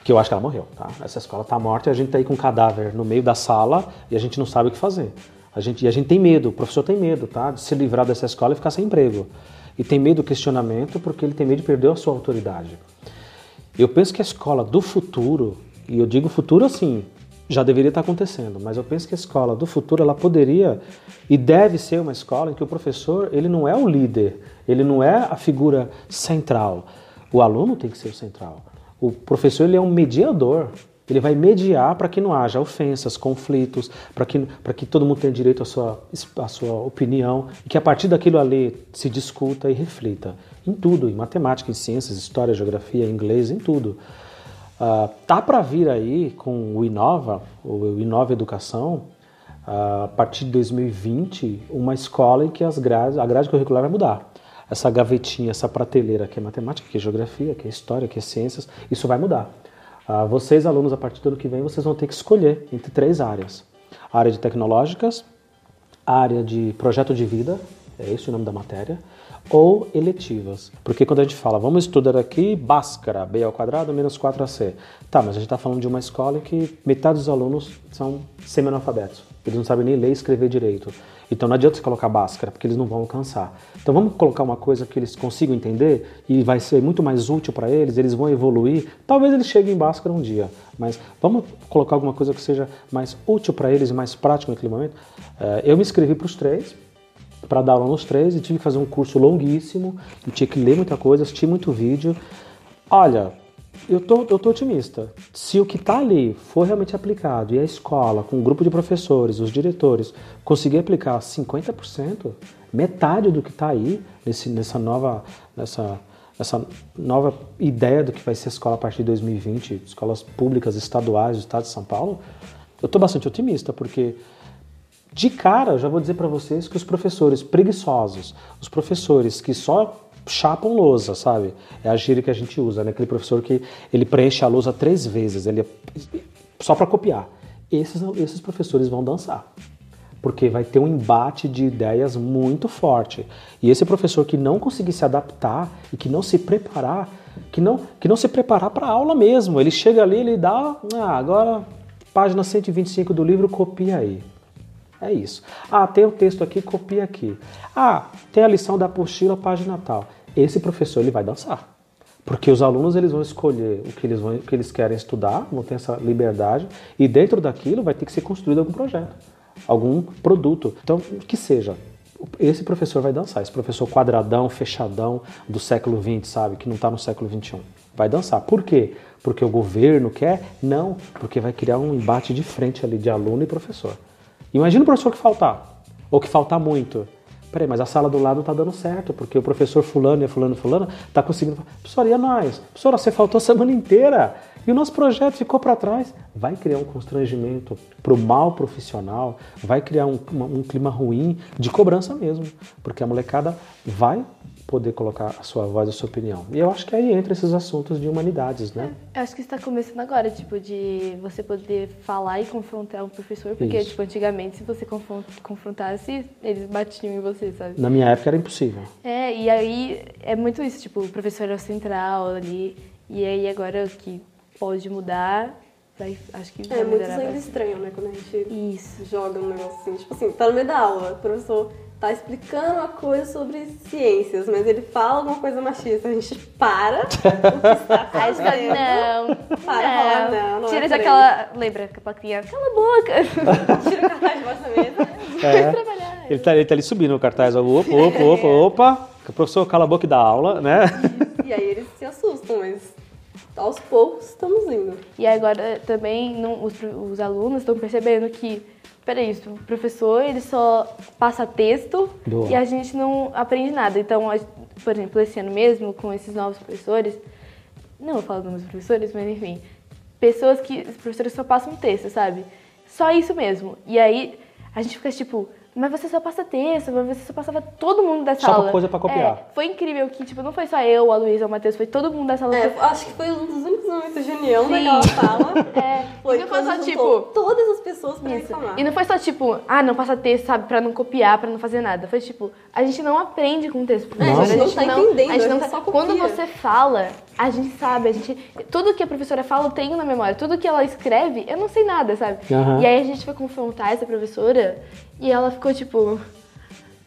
Speaker 1: Que eu acho que ela morreu, tá? Essa escola tá morta e a gente tá aí com um cadáver no meio da sala e a gente não sabe o que fazer. A gente, e a gente tem medo, o professor tem medo, tá? De se livrar dessa escola e ficar sem emprego. E tem medo do questionamento porque ele tem medo de perder a sua autoridade. Eu penso que a escola do futuro, e eu digo futuro assim, já deveria estar acontecendo, mas eu penso que a escola do futuro ela poderia e deve ser uma escola em que o professor ele não é o líder, ele não é a figura central. O aluno tem que ser o central. O professor ele é um mediador. Ele vai mediar para que não haja ofensas, conflitos, para que, que todo mundo tenha direito à sua, à sua opinião e que a partir daquilo ali se discuta e reflita. Em tudo, em matemática, em ciências, história, geografia, inglês, em tudo. Ah, tá para vir aí com o Inova, o Inova Educação, a partir de 2020, uma escola em que as grades, a grade curricular vai mudar. Essa gavetinha, essa prateleira que é matemática, que é geografia, que é história, que é ciências, isso vai mudar. Uh, vocês, alunos, a partir do ano que vem, vocês vão ter que escolher entre três áreas. A área de tecnológicas, a área de projeto de vida, é esse o nome da matéria, ou eletivas. Porque quando a gente fala, vamos estudar aqui Bhaskara, b ao quadrado menos 4ac. Tá, mas a gente está falando de uma escola em que metade dos alunos são semi-analfabetos. Eles não sabem nem ler e escrever direito. Então não adianta você colocar Bhaskara, porque eles não vão alcançar. Então vamos colocar uma coisa que eles consigam entender e vai ser muito mais útil para eles, eles vão evoluir. Talvez eles cheguem em Bhaskara um dia, mas vamos colocar alguma coisa que seja mais útil para eles e mais prático naquele momento. Eh, eu me inscrevi para os três, para dar aula nos três e tive que fazer um curso longuíssimo, e tinha que ler muita coisa, assistir muito vídeo. Olha, eu tô, eu tô otimista. Se o que está ali for realmente aplicado e a escola, com um grupo de professores, os diretores, conseguir aplicar 50%, metade do que está aí, nesse, nessa, nova, nessa, nessa nova ideia do que vai ser a escola a partir de 2020, escolas públicas estaduais do estado de São Paulo, eu estou bastante otimista, porque de cara, eu já vou dizer para vocês que os professores preguiçosos, os professores que só chapam lousa, sabe? É a gíria que a gente usa, né? Aquele professor que ele preenche a lousa três vezes, ele é só para copiar. Esses, esses professores vão dançar, porque vai ter um embate de ideias muito forte. E esse professor que não conseguir se adaptar e que não se preparar, que não, que não se preparar para a aula mesmo, ele chega ali, ele dá, ah, agora página 125 do livro, copia aí. É isso. Ah, tem o texto aqui, copia aqui. Ah, tem a lição da apostila, página tal. Esse professor ele vai dançar. Porque os alunos eles vão escolher o que eles, vão, o que eles querem estudar, vão ter essa liberdade, e dentro daquilo vai ter que ser construído algum projeto, algum produto. Então, que seja. Esse professor vai dançar, esse professor quadradão, fechadão do século XX, sabe? Que não está no século XXI. Vai dançar. Por quê? Porque o governo quer? Não, porque vai criar um embate de frente ali de aluno e professor. Imagina o professor que faltar, ou que faltar muito. Peraí, mas a sala do lado está dando certo, porque o professor fulano e fulano fulano está conseguindo. Professora, e a nós? Professora, você faltou a semana inteira e o nosso projeto ficou para trás. Vai criar um constrangimento para o mal profissional, vai criar um, um clima ruim de cobrança mesmo, porque a molecada vai poder colocar a sua voz, a sua opinião. E eu acho que aí entra esses assuntos de humanidades, né?
Speaker 2: É, eu acho que está começando agora, tipo, de você poder falar e confrontar um professor, porque, Isso. tipo, antigamente, se você confrontasse, eles batiam em você, sabe?
Speaker 1: Na minha época era impossível.
Speaker 2: É, e aí é muito isso, tipo, o professor é o central ali, e aí agora o que pode mudar Vai, acho que
Speaker 3: é muito sangue estranho, né? Quando a gente Isso. joga um negócio assim. Tipo assim, tá no meio da aula, o professor tá explicando uma coisa sobre ciências, mas ele fala alguma coisa machista, a gente para. Aí
Speaker 2: não,
Speaker 3: para não. falar não, não
Speaker 2: Tira é aquela, lembra, aquela criança, cala a boca.
Speaker 3: Tira o cartaz debaixo da mesa.
Speaker 1: É. trabalhar. Ele tá, ele tá ali subindo o cartaz, opa, opa, opa, opa, o professor cala a boca e dá aula, né?
Speaker 3: E aí eles se assustam, mas aos poucos estamos indo.
Speaker 2: E agora também não, os, os alunos estão percebendo que peraí, o professor ele só passa texto Boa. e a gente não aprende nada. Então, por exemplo, esse ano mesmo, com esses novos professores, não vou falar dos professores, mas enfim, pessoas que, os professores só passam texto, sabe? Só isso mesmo. E aí a gente fica tipo, mas você só passa texto, mas você só passava todo mundo da sala.
Speaker 1: Só coisa pra copiar.
Speaker 2: É, foi incrível que, tipo, não foi só eu, a Luísa, o Matheus, foi todo mundo da sala.
Speaker 3: É, acho que foi um dos únicos momentos de união Sim. daquela sala.
Speaker 2: É. Foi não foi só, tipo...
Speaker 3: Todas as pessoas pra isso. reclamar.
Speaker 2: E não foi só, tipo, ah, não passa texto, sabe, pra não copiar, pra não fazer nada. Foi, tipo, a gente não aprende com texto.
Speaker 3: Não. A gente não tá entendendo, a gente não
Speaker 2: tá...
Speaker 3: só
Speaker 2: Quando você fala, a gente sabe, a gente... Tudo que a professora fala, eu tenho na memória. Tudo que ela escreve, eu não sei nada, sabe? Uhum. E aí a gente foi confrontar essa professora e ela ficou, tipo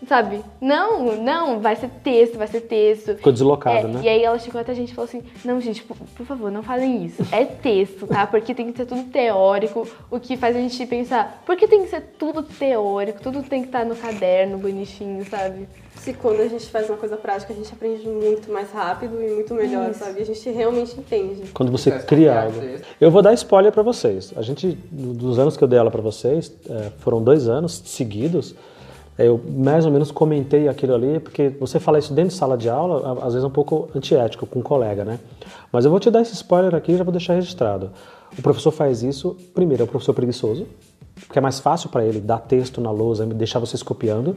Speaker 2: sabe? Não, não, vai ser texto, vai ser texto.
Speaker 1: Ficou deslocado,
Speaker 2: é,
Speaker 1: né?
Speaker 2: E aí ela chegou até a gente e falou assim: não, gente, por, por, favor, não falem isso. É texto, tá? Porque tem que ser tudo teórico, o que faz a gente pensar, por que tem que ser tudo teórico, tudo tem que estar no caderno, bonitinho, sabe?
Speaker 3: Se quando a gente faz uma coisa prática, a gente aprende muito mais rápido e muito melhor, isso. sabe? A gente realmente entende.
Speaker 1: Quando você cria algo. Eu vou dar spoiler para vocês. A gente, dos anos que eu dei aula para vocês, é, foram dois anos seguidos eu mais ou menos comentei aquilo ali, porque você falar isso dentro de sala de aula, às vezes é um pouco antiético com um colega, né? Mas eu vou te dar esse spoiler aqui e já vou deixar registrado. O professor faz isso, primeiro, é o professor preguiçoso, porque é mais fácil para ele dar texto na lousa e deixar vocês copiando,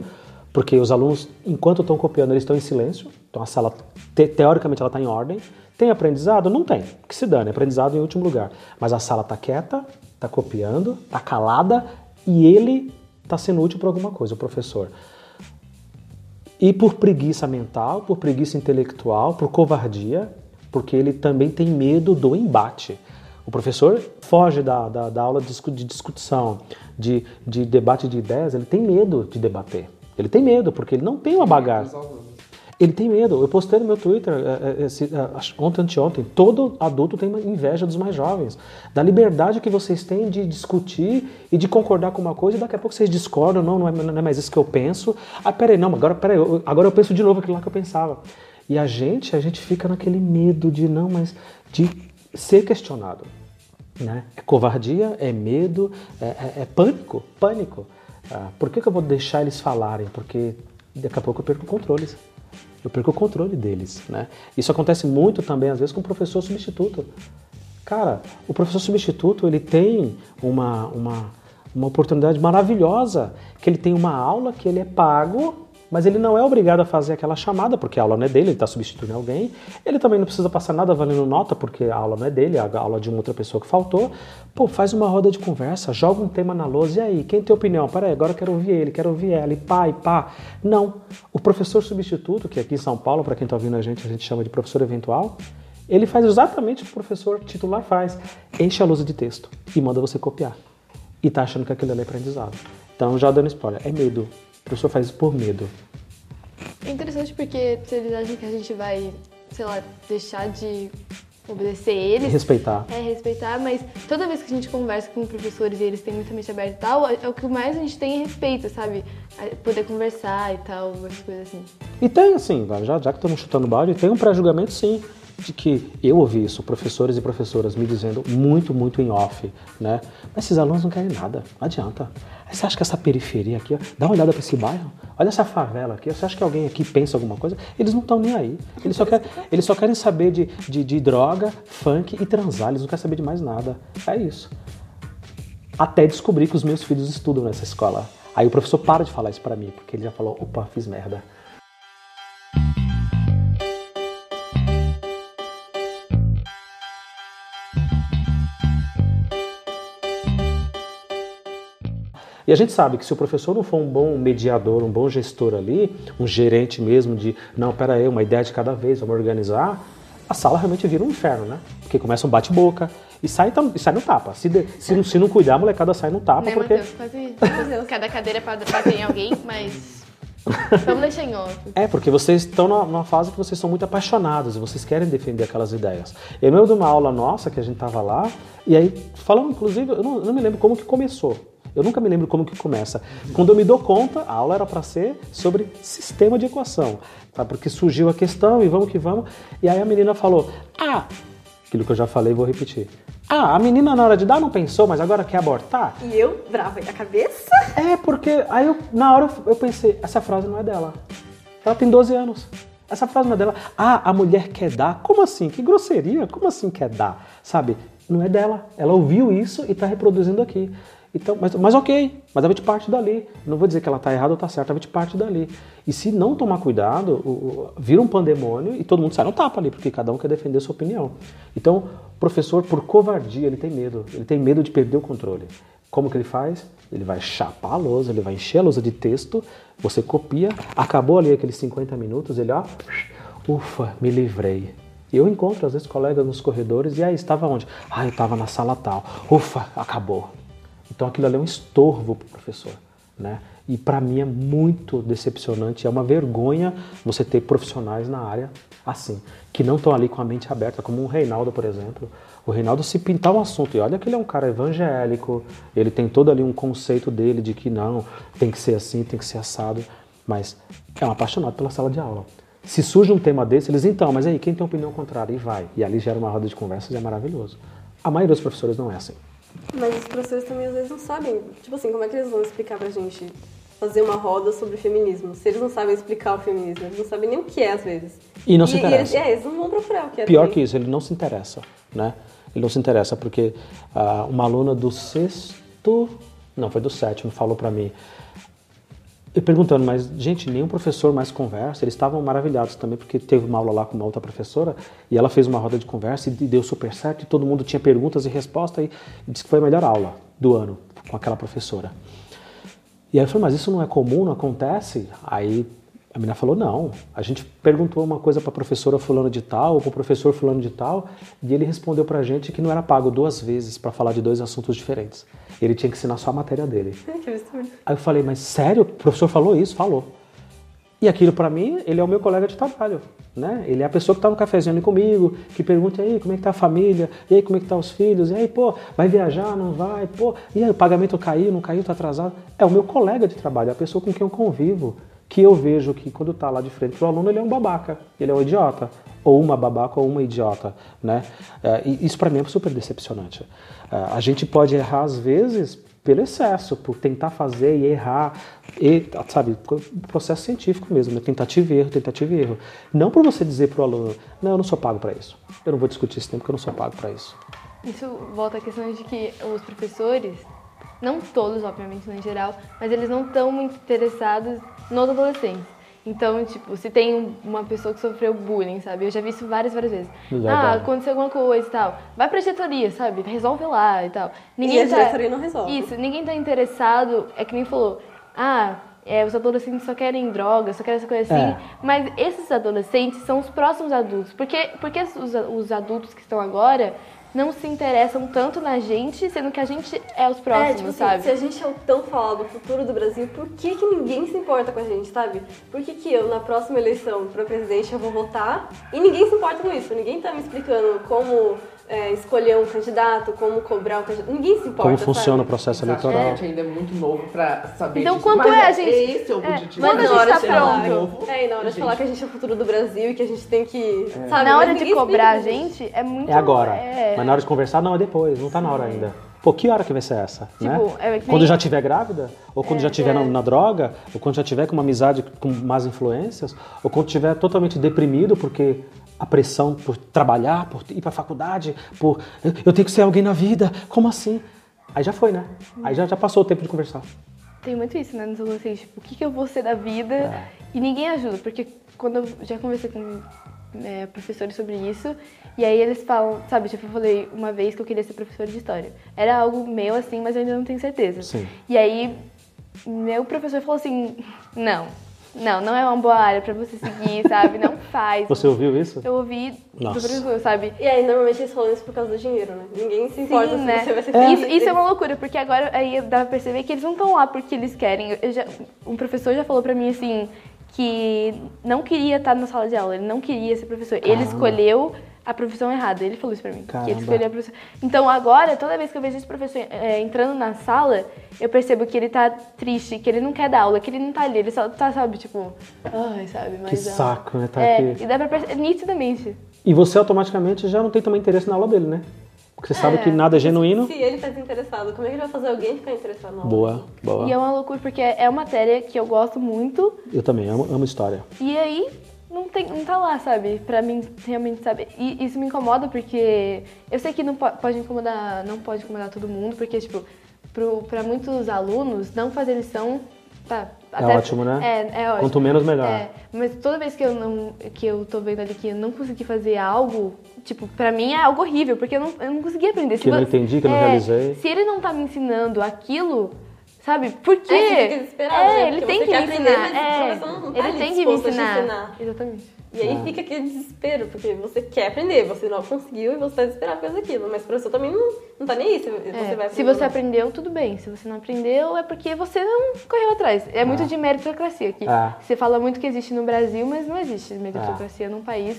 Speaker 1: porque os alunos, enquanto estão copiando, eles estão em silêncio, então a sala, te, teoricamente, ela está em ordem. Tem aprendizado? Não tem, que se dane, aprendizado em último lugar. Mas a sala está quieta, está copiando, está calada e ele está sendo útil para alguma coisa, o professor. E por preguiça mental, por preguiça intelectual, por covardia, porque ele também tem medo do embate. O professor foge da, da, da aula de discussão, de, de debate de ideias, ele tem medo de debater. Ele tem medo, porque ele não tem uma bagagem. Ele tem medo. Eu postei no meu Twitter é, é, esse, é, ontem, anteontem. Todo adulto tem inveja dos mais jovens. Da liberdade que vocês têm de discutir e de concordar com uma coisa e daqui a pouco vocês discordam. Não, não é, não é mais isso que eu penso. Ah, peraí, não, agora, peraí, agora eu penso de novo aquilo lá que eu pensava. E a gente, a gente fica naquele medo de não, mas de ser questionado. Né? É covardia, é medo, é, é, é pânico, pânico. Ah, por que, que eu vou deixar eles falarem? Porque daqui a pouco eu perco o controle eu perco o controle deles, né? Isso acontece muito também às vezes com o professor substituto. Cara, o professor substituto ele tem uma, uma, uma oportunidade maravilhosa, que ele tem uma aula que ele é pago mas ele não é obrigado a fazer aquela chamada, porque a aula não é dele, ele está substituindo alguém. Ele também não precisa passar nada valendo nota, porque a aula não é dele, é a aula de uma outra pessoa que faltou. Pô, faz uma roda de conversa, joga um tema na lousa, e aí, quem tem opinião? Peraí, agora eu quero ouvir ele, quero ouvir ela, e pá, e pá. Não. O professor substituto, que aqui em São Paulo, para quem está ouvindo a gente, a gente chama de professor eventual, ele faz exatamente o que o professor titular faz. Enche a lousa de texto e manda você copiar. E tá achando que aquilo ali é aprendizado. Então, já dando spoiler, é medo. A pessoa faz isso por medo.
Speaker 2: É interessante porque se eles acham que a gente vai, sei lá, deixar de obedecer eles.
Speaker 1: Respeitar.
Speaker 2: É, respeitar, mas toda vez que a gente conversa com professores e eles têm muita mente aberta e tal, é o que mais a gente tem é respeito, sabe? Poder conversar e tal, essas coisas assim.
Speaker 1: E tem, assim, já, já que estamos chutando balde, tem um pré-julgamento sim de que eu ouvi isso, professores e professoras me dizendo muito, muito em off, né? Mas esses alunos não querem nada, não adianta. Você acha que essa periferia aqui, ó, dá uma olhada para esse bairro, olha essa favela aqui, você acha que alguém aqui pensa alguma coisa? Eles não estão nem aí. Eles só, eles só querem saber de, de, de droga, funk e transar, eles não querem saber de mais nada. É isso. Até descobrir que os meus filhos estudam nessa escola. Aí o professor para de falar isso para mim, porque ele já falou, opa, fiz merda. A gente sabe que se o professor não for um bom mediador, um bom gestor ali, um gerente mesmo de, não, pera aí, uma ideia de cada vez, vamos organizar, a sala realmente vira um inferno, né? Porque começa um bate-boca e sai, e sai no tapa. Se, de, se, não, se não cuidar, a molecada sai no tapa.
Speaker 2: Né,
Speaker 1: porque...
Speaker 2: Mateus, quase, cada cadeira é bater em alguém, mas Vamos deixar em off.
Speaker 1: É, porque vocês estão numa fase que vocês são muito apaixonados e vocês querem defender aquelas ideias. Eu lembro de uma aula nossa que a gente tava lá, e aí, falando inclusive, eu não, eu não me lembro como que começou. Eu nunca me lembro como que começa. Quando eu me dou conta, a aula era para ser sobre sistema de equação, tá? Porque surgiu a questão e vamos que vamos. E aí a menina falou: "Ah, aquilo que eu já falei, vou repetir. Ah, a menina na hora de dar não pensou, mas agora quer abortar?"
Speaker 3: E eu brava da cabeça?
Speaker 1: É, porque aí eu, na hora eu pensei, essa frase não é dela. Ela tem 12 anos. Essa frase não é dela. Ah, a mulher quer dar? Como assim? Que grosseria? Como assim quer dar? Sabe? Não é dela. Ela ouviu isso e está reproduzindo aqui. Então, mas, mas ok, mas a gente parte dali. Não vou dizer que ela está errada ou está certa, a gente parte dali. E se não tomar cuidado, o, o, vira um pandemônio e todo mundo sai no tapa ali, porque cada um quer defender a sua opinião. Então, professor, por covardia, ele tem medo. Ele tem medo de perder o controle. Como que ele faz? Ele vai chapar a lousa, ele vai encher a lousa de texto, você copia, acabou ali aqueles 50 minutos, ele ó, ufa, me livrei. E eu encontro às vezes colegas nos corredores e aí estava onde? Ah, eu estava na sala tal. Ufa, acabou. Então aquilo ali é um estorvo para o professor. Né? E para mim é muito decepcionante, é uma vergonha você ter profissionais na área assim, que não estão ali com a mente aberta, como o Reinaldo, por exemplo. O Reinaldo se pintar um assunto, e olha que ele é um cara evangélico, ele tem todo ali um conceito dele de que não, tem que ser assim, tem que ser assado, mas é um apaixonado pela sala de aula. Se surge um tema desse, eles, então, mas aí, quem tem opinião contrária? E vai. E ali gera uma roda de conversas e é maravilhoso. A maioria dos professores não é assim.
Speaker 3: Mas os professores também às vezes não sabem, tipo assim, como é que eles vão explicar pra gente fazer uma roda sobre feminismo, se eles não sabem explicar o feminismo, eles não sabem nem o que é às vezes.
Speaker 1: E não e, se interessa.
Speaker 3: Eles, é, eles não vão procurar o que é.
Speaker 1: Pior também. que isso, ele não se interessa, né? Ele não se interessa porque uh, uma aluna do sexto Não, foi do sétimo, falou para mim. E perguntando, mas gente, nenhum professor mais conversa. Eles estavam maravilhados também, porque teve uma aula lá com uma outra professora e ela fez uma roda de conversa e deu super certo. E todo mundo tinha perguntas e respostas e disse que foi a melhor aula do ano com aquela professora. E aí eu falei, mas isso não é comum, não acontece? Aí a menina falou, não. A gente perguntou uma coisa para a professora fulano de tal, ou para o professor fulano de tal, e ele respondeu para a gente que não era pago duas vezes para falar de dois assuntos diferentes. Ele tinha que ensinar só a matéria dele.
Speaker 3: Que absurdo.
Speaker 1: Aí eu falei, mas sério? O professor falou isso? Falou. E aquilo para mim, ele é o meu colega de trabalho, né? Ele é a pessoa que tá no cafezinho ali comigo, que pergunta aí como é que tá a família, e aí como é que tá os filhos, e aí, pô, vai viajar, não vai, pô, e aí o pagamento caiu, não caiu, tá atrasado. É o meu colega de trabalho, é a pessoa com quem eu convivo, que eu vejo que quando tá lá de frente pro aluno, ele é um babaca, ele é um idiota, ou uma babaca ou uma idiota, né? É, e isso para mim é super decepcionante. É, a gente pode errar às vezes pelo excesso, por tentar fazer e errar, e, sabe, processo científico mesmo, né? tentativa e erro, tentativa e erro. Não por você dizer para o aluno, não, eu não sou pago para isso. Eu não vou discutir esse tempo porque eu não sou pago para isso.
Speaker 2: Isso volta à questão de que os professores, não todos, obviamente, no geral, mas eles não estão muito interessados nos adolescentes. Então, tipo, se tem uma pessoa que sofreu bullying, sabe? Eu já vi isso várias, várias vezes.
Speaker 1: Legal.
Speaker 2: Ah, aconteceu alguma coisa e tal. Vai pra diretoria, sabe? Resolve lá e tal.
Speaker 3: E a diretoria não resolve.
Speaker 2: Isso, ninguém tá interessado, é que nem falou, ah, é, os adolescentes só querem drogas, só querem essa coisa assim.
Speaker 1: É.
Speaker 2: Mas esses adolescentes são os próximos adultos. Porque, porque os, os adultos que estão agora não se interessam tanto na gente, sendo que a gente é os próximos,
Speaker 3: é, tipo assim,
Speaker 2: sabe?
Speaker 3: se a gente é o tão falado futuro do Brasil, por que, que ninguém se importa com a gente, sabe? Por que, que eu, na próxima eleição para presidente, eu vou votar e ninguém se importa com isso? Ninguém tá me explicando como é, escolher um candidato, como cobrar um candidato. Ninguém se importa.
Speaker 1: Como funciona o
Speaker 3: sabe?
Speaker 1: processo
Speaker 4: Exato.
Speaker 1: eleitoral.
Speaker 4: A gente ainda é muito novo pra saber
Speaker 2: Então,
Speaker 4: disso.
Speaker 2: quanto
Speaker 4: Mas
Speaker 2: é, gente?
Speaker 4: Esse é o
Speaker 2: É,
Speaker 4: objetivo.
Speaker 2: quando
Speaker 3: Mas
Speaker 2: a
Speaker 3: na
Speaker 2: gente
Speaker 3: hora
Speaker 2: tá
Speaker 3: de falar,
Speaker 2: pronto.
Speaker 4: novo,
Speaker 3: É, e na hora de
Speaker 4: gente.
Speaker 3: falar que a gente é o futuro do Brasil e que a gente tem que. Sabe?
Speaker 2: na
Speaker 3: Mas
Speaker 2: hora de cobrar a gente, é muito.
Speaker 1: É agora.
Speaker 2: é-
Speaker 1: Mas na hora de conversar, não, é depois, não tá na hora ainda. Pô, que hora que vai ser essa?
Speaker 2: Tipo,
Speaker 1: né?
Speaker 2: é que
Speaker 1: Quando já estiver grávida? Ou quando já estiver na, na droga? Ou quando já estiver com uma amizade com más influências? Ou quando estiver totalmente deprimido porque a pressão por trabalhar, por ir pra faculdade, por eu tenho que ser alguém na vida, como assim? Aí já foi, né? Aí já, já passou o tempo de conversar.
Speaker 2: Tem muito isso, né? Nos adolescentes, tipo, o que, que eu vou ser da vida?
Speaker 1: É.
Speaker 2: E ninguém ajuda, porque quando eu já conversei com é, professores sobre isso, e aí eles falam, sabe, tipo, eu falei uma vez que eu queria ser professora de história. Era algo meu assim, mas eu ainda não tenho certeza.
Speaker 1: Sim.
Speaker 2: E aí, meu professor falou assim: não, não, não é uma boa área pra você seguir, sabe? Não faz.
Speaker 1: Você ouviu isso?
Speaker 2: Eu ouvi
Speaker 1: Nossa.
Speaker 2: do professor, sabe?
Speaker 3: E aí, normalmente eles falam isso por causa do dinheiro, né? Ninguém se importa
Speaker 2: Sim,
Speaker 3: se
Speaker 2: né?
Speaker 3: você vai ser
Speaker 2: Isso,
Speaker 3: feliz.
Speaker 2: isso é uma loucura, porque agora aí dá pra perceber que eles não estão lá porque eles querem. Eu já- um professor já falou pra mim assim que não queria estar na sala de aula, ele não queria ser professor. Ele escolheu a profissão errada. Ele falou isso pra mim. Que
Speaker 1: Caramba.
Speaker 2: ele escolheu a profissão. Então agora, toda vez que eu vejo esse professor é, entrando na sala, eu percebo que ele tá triste, que ele não quer dar aula, que ele não tá ali, ele só tá, sabe, tipo, ai, sabe, mas.
Speaker 1: Que
Speaker 2: ó.
Speaker 1: saco, né? Tá
Speaker 2: é,
Speaker 1: aqui.
Speaker 2: e dá pra perceber nitidamente.
Speaker 1: E você automaticamente já não tem também interesse na aula dele, né? Porque você sabe
Speaker 2: É.
Speaker 1: que nada é genuíno.
Speaker 3: Se ele tá desinteressado, como é que ele vai fazer alguém ficar interessado na aula?
Speaker 1: Boa, boa.
Speaker 2: E é uma loucura, porque é uma matéria que eu gosto muito,
Speaker 1: Eu também amo, amo história.
Speaker 2: E aí, não, tem, não tá lá, sabe? Pra mim realmente saber. E isso me incomoda porque eu sei que não po- pode incomodar, não pode incomodar todo mundo, porque, tipo, pro, pra muitos alunos, não fazer lição. Tá,
Speaker 1: É ótimo, né?
Speaker 2: É, é ótimo.
Speaker 1: Quanto menos, melhor.
Speaker 2: É, mas toda vez que eu não que eu tô vendo ali que eu não consegui fazer algo, tipo, pra mim é algo horrível, porque eu não, eu não consegui aprender.
Speaker 1: Que eu não entendi, que eu não
Speaker 2: é,
Speaker 1: realizei.
Speaker 2: Se ele não tá me ensinando aquilo, sabe? Por quê?
Speaker 3: É, você fica desesperado,
Speaker 2: É,
Speaker 3: né?
Speaker 2: ele
Speaker 3: Porque
Speaker 2: tem
Speaker 3: você
Speaker 2: que
Speaker 3: quer
Speaker 2: me
Speaker 3: aprender,
Speaker 2: ensinar. é,
Speaker 3: tá
Speaker 2: ele tem que me ensinar.
Speaker 3: ensinar.
Speaker 2: Exatamente.
Speaker 3: E aí
Speaker 1: É.
Speaker 3: fica aquele desespero, porque você quer aprender, você não conseguiu e você tá desesperado por causa daquilo. Mas o professor também não, não tá nem aí se você
Speaker 2: É,
Speaker 3: vai
Speaker 2: se você
Speaker 3: não.
Speaker 2: aprendeu, tudo bem. Se você não aprendeu, é porque você não correu atrás. É muito de meritocracia aqui.
Speaker 1: Ah.
Speaker 2: Você fala muito que existe no Brasil, mas não existe meritocracia num país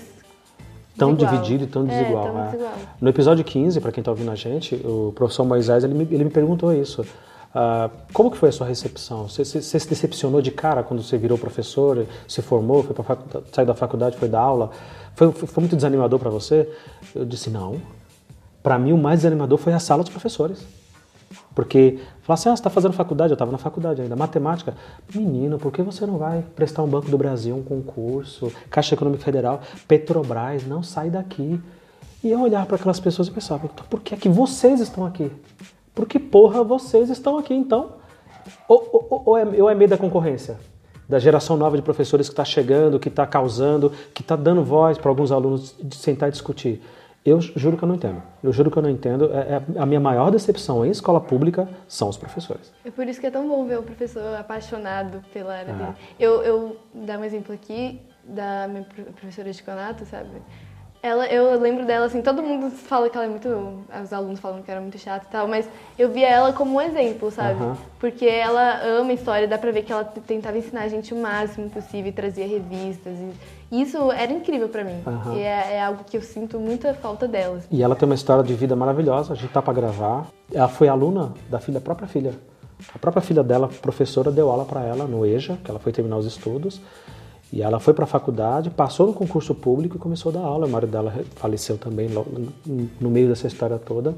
Speaker 1: Tão
Speaker 2: desigual.
Speaker 1: dividido e tão
Speaker 2: É,
Speaker 1: desigual.
Speaker 2: tão
Speaker 1: né?
Speaker 2: desigual.
Speaker 1: No episódio 15, para quem está ouvindo a gente, o professor Moisés ele me, ele me perguntou isso. Ah, como que foi a sua recepção? Você, você- você se decepcionou de cara quando você virou professor, se formou, foi saiu da faculdade, foi dar aula? Foi, foi- foi muito desanimador para você? Eu disse não. Para mim o mais desanimador foi a sala dos professores. Porque falar assim, ah, você está fazendo faculdade, eu estava na faculdade ainda, matemática. Menino, por que você não vai prestar um Banco do Brasil, um concurso, Caixa Econômica Federal, Petrobras, não sai daqui. E eu olhar para aquelas pessoas e pensava, então por que é que vocês estão aqui? Por que porra vocês estão aqui então? Ou, ou, ou, é, ou é medo da concorrência? Da geração nova de professores que está chegando, que está causando, que está dando voz para alguns alunos de sentar e discutir. Eu juro que eu não entendo. Eu juro que eu não entendo. É, é, a minha maior decepção em escola pública são os professores.
Speaker 2: É por isso que é tão bom ver o professor apaixonado pela área
Speaker 1: Ah.
Speaker 2: dele. Eu, eu dar um exemplo aqui da minha pro- professora de conato, sabe? Ela, eu lembro dela assim, todo mundo fala que ela é muito, os alunos falam que era muito chata e tal, mas eu via ela como um exemplo, sabe?
Speaker 1: Aham.
Speaker 2: Porque ela ama história, dá pra ver que ela tentava ensinar a gente o máximo possível e trazia revistas e isso era incrível pra mim.
Speaker 1: Aham.
Speaker 2: E é, é algo que eu sinto muita falta dela.
Speaker 1: E ela tem uma história de vida maravilhosa, a gente tá para gravar. Ela foi aluna da filha, própria filha. A própria filha dela, professora, deu aula para ela no EJA, que ela foi terminar os estudos. E ela foi para a faculdade, passou no concurso público e começou a dar aula. O marido dela faleceu também no meio dessa história toda,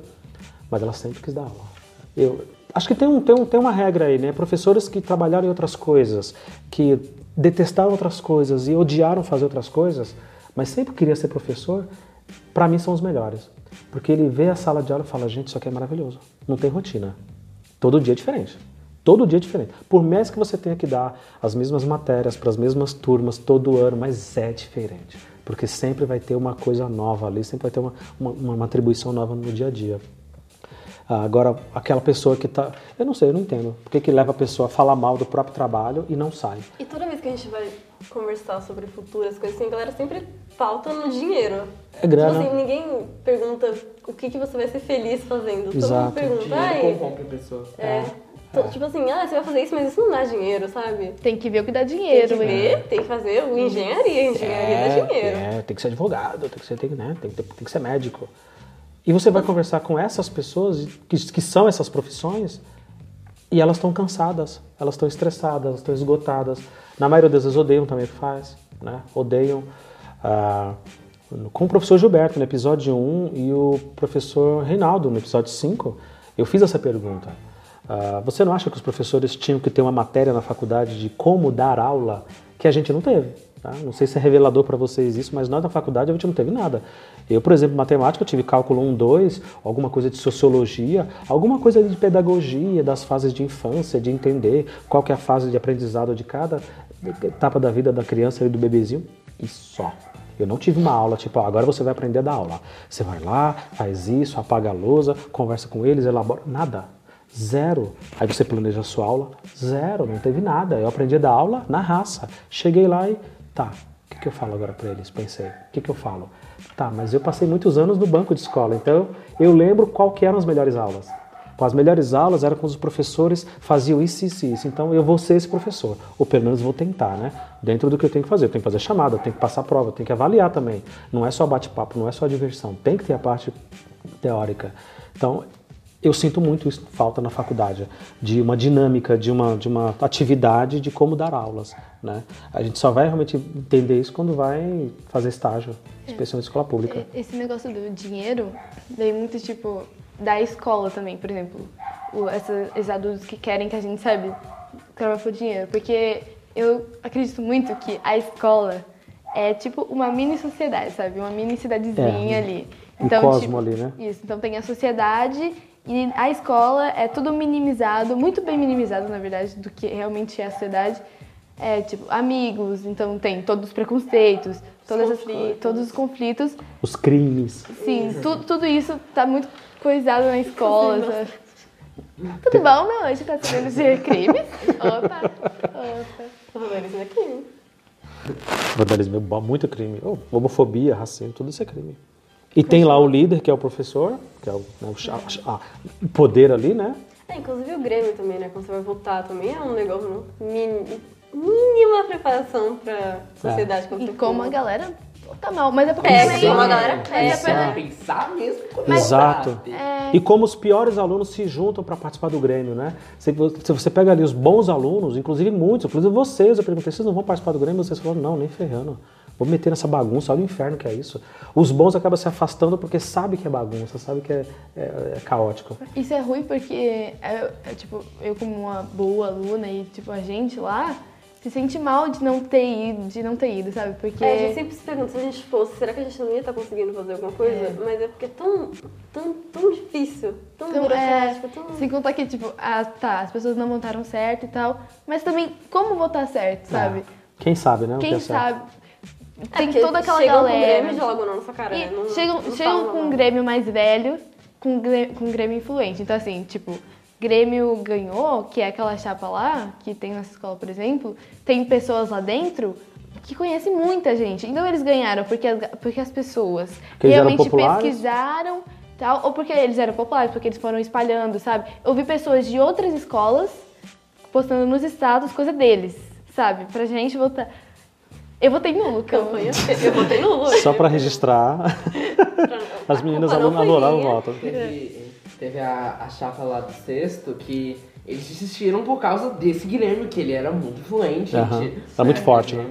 Speaker 1: mas ela sempre quis dar aula. Eu acho que tem, um, tem, um, tem uma regra aí, né? Professores que trabalharam em outras coisas, que detestaram outras coisas e odiaram fazer outras coisas, mas sempre queria ser professor, para mim são os melhores. Porque ele vê a sala de aula e fala, gente, isso aqui é maravilhoso. Não tem rotina. Todo dia é diferente. Todo dia é diferente. Por mais que você tenha que dar as mesmas matérias para as mesmas turmas todo ano, mas é diferente. Porque sempre vai ter uma coisa nova ali, sempre vai ter uma, uma, uma atribuição nova no dia a dia. Ah, Agora, aquela pessoa que tá. Eu não sei, eu não entendo. Por que, que leva a pessoa a falar mal do próprio trabalho e não sai?
Speaker 3: E toda vez que a gente vai conversar sobre futuras coisas assim, a galera sempre pauta no dinheiro.
Speaker 1: É grana.
Speaker 3: Tipo assim, ninguém pergunta o que, que você vai ser feliz fazendo. Todo
Speaker 1: Exato.
Speaker 3: mundo pergunta,
Speaker 4: Dinheiro
Speaker 3: ai,
Speaker 4: corrompe a pessoa.
Speaker 3: é. To- Tipo assim, ah, você vai fazer isso, mas isso não dá dinheiro, sabe?
Speaker 2: Tem que ver o que dá
Speaker 3: Tem
Speaker 2: dinheiro,
Speaker 3: que
Speaker 2: hein?
Speaker 3: ver, tem que fazer o engenharia, engenharia dá dinheiro.
Speaker 1: é, tem que ser advogado, tem que ser, tem, né, tem, que ter- tem que ser médico. E você vai conversar com essas pessoas que, que são essas profissões e elas estão cansadas, elas estão estressadas, elas estão esgotadas. Na maioria das vezes odeiam também o que faz, né? Odeiam. ah, com o professor Gilberto no episódio 1 e o professor Reinaldo no episódio 5, eu fiz essa pergunta. Ah, você não acha que os professores tinham que ter uma matéria na faculdade de como dar aula que a gente não teve? tá? Não sei se é revelador para vocês isso, mas nós na faculdade a gente não teve nada. Eu, por exemplo, matemática, tive cálculo 1, 2, alguma coisa de sociologia, alguma coisa de pedagogia, das fases de infância, de entender qual que é a fase de aprendizado de cada etapa da vida da criança e do bebezinho, e só. Eu não tive uma aula tipo, agora você vai aprender a dar aula. Você vai lá, faz isso, apaga a lousa, conversa com eles, elabora. Nada. Zero. Aí você planeja a sua aula. Zero. Não teve nada. Eu aprendi a dar aula na raça. Cheguei lá e. Tá, o que, que eu falo agora para eles? Pensei. O que, que eu falo? Tá, mas eu passei muitos anos no banco de escola, então eu lembro qual que eram as melhores aulas. Pô, As melhores aulas eram quando os professores faziam isso, isso, isso. Então eu vou ser esse professor. Ou pelo menos vou tentar, né? Dentro do que eu tenho que fazer. Eu tenho que fazer chamada, eu tenho que passar prova, eu tenho que avaliar também. Não é só bate-papo, não é só diversão. Tem que ter a parte teórica. Então, eu sinto muito isso falta na faculdade, de uma dinâmica, de uma, de uma atividade de como dar aulas. Né? A gente só vai realmente entender isso quando vai fazer estágio, especialmente em escola pública.
Speaker 2: Esse negócio do dinheiro vem muito, tipo, da escola também, por exemplo. O, essa- esses adultos que querem que a gente, sabe, trabalhe por dinheiro. Porque eu acredito muito que a escola é, tipo, uma mini sociedade, sabe? Uma mini cidadezinha
Speaker 1: É,
Speaker 2: ali.
Speaker 1: um cosmo ali, né?
Speaker 2: Isso, então tem a sociedade e a escola é tudo minimizado, muito bem minimizado, na verdade, do que realmente é a sociedade. É, tipo, amigos, então tem todos os preconceitos, todas as,
Speaker 3: conflitos.
Speaker 2: todos os conflitos.
Speaker 1: Os crimes.
Speaker 2: Sim, tu- tudo isso tá muito coisado na escola. sabe? Tudo bom, meu? Hoje tá sabendo de crimes? Opa, opa.
Speaker 3: Vandalismo é crime.
Speaker 1: Vandalismo é muito crime. Oh, homofobia, racismo, tudo isso é crime. E tem lá o líder, que é o professor, que é o, né, o ah, o poder ali, né?
Speaker 3: É, inclusive o Grêmio também, né? Quando você vai votar também é um negócio mini- mínima preparação pra sociedade. quando
Speaker 2: E como a galera tá mal, mas é porque
Speaker 3: Pega,
Speaker 2: também-
Speaker 3: como a galera pega.
Speaker 2: é porque-
Speaker 4: pensar mesmo quando
Speaker 1: Exato.
Speaker 4: votar.
Speaker 2: É,
Speaker 1: E como os piores alunos se juntam para participar do Grêmio, né? Se você pega ali os bons alunos, inclusive muitos, inclusive vocês, eu perguntei, vocês não vão participar do Grêmio? Vocês falaram, não, nem ferrando. Vou me meter nessa bagunça, olha o inferno que é isso. Os bons acabam se afastando porque sabe que é bagunça, sabe que é, é- é caótico.
Speaker 2: Isso é ruim porque, é, é, tipo, eu como uma boa aluna e, tipo, a gente lá, se sente mal de não ter ido, de não ter ido, sabe? Porque
Speaker 3: É, a gente sempre se pergunta, se a gente fosse, será que a gente não ia estar conseguindo fazer alguma coisa?
Speaker 2: É.
Speaker 3: Mas é porque é tão, tão, tão difícil, tão
Speaker 2: Então,
Speaker 3: burocrático,
Speaker 2: é,
Speaker 3: tão...
Speaker 2: sem contar que, tipo, ah, tá, as pessoas não votaram certo e tal, mas também como votar certo, sabe?
Speaker 1: Quem sabe, né? que
Speaker 2: Quem
Speaker 1: é
Speaker 2: sabe?
Speaker 3: É
Speaker 2: Tem toda aquela
Speaker 3: chegam
Speaker 2: galera.
Speaker 3: com o Grêmio e jogam na nossa cara,
Speaker 2: E
Speaker 3: né? Não-
Speaker 2: chegam
Speaker 3: não
Speaker 2: chegam com um. Grêmio mais velho, com um Grê- com Grêmio influente. Então, assim, tipo, Grêmio ganhou, que é aquela chapa lá, que tem nessa escola, por exemplo, tem pessoas lá dentro que conhecem muita gente. Então, eles ganharam porque as, porque as pessoas
Speaker 1: Porque
Speaker 2: realmente pesquisaram, tal, ou porque eles eram populares, porque eles foram espalhando, sabe? Eu vi pessoas de outras escolas postando nos status coisa deles, sabe? Pra gente votar. Eu votei nulo, então.
Speaker 3: Campanha. Eu botei no Lula.
Speaker 1: Só pra registrar, as meninas anularam o voto.
Speaker 4: Teve, teve a, a chapa lá do sexto que eles desistiram por causa desse Guilherme, que ele era muito influente.
Speaker 1: Tá muito forte, né?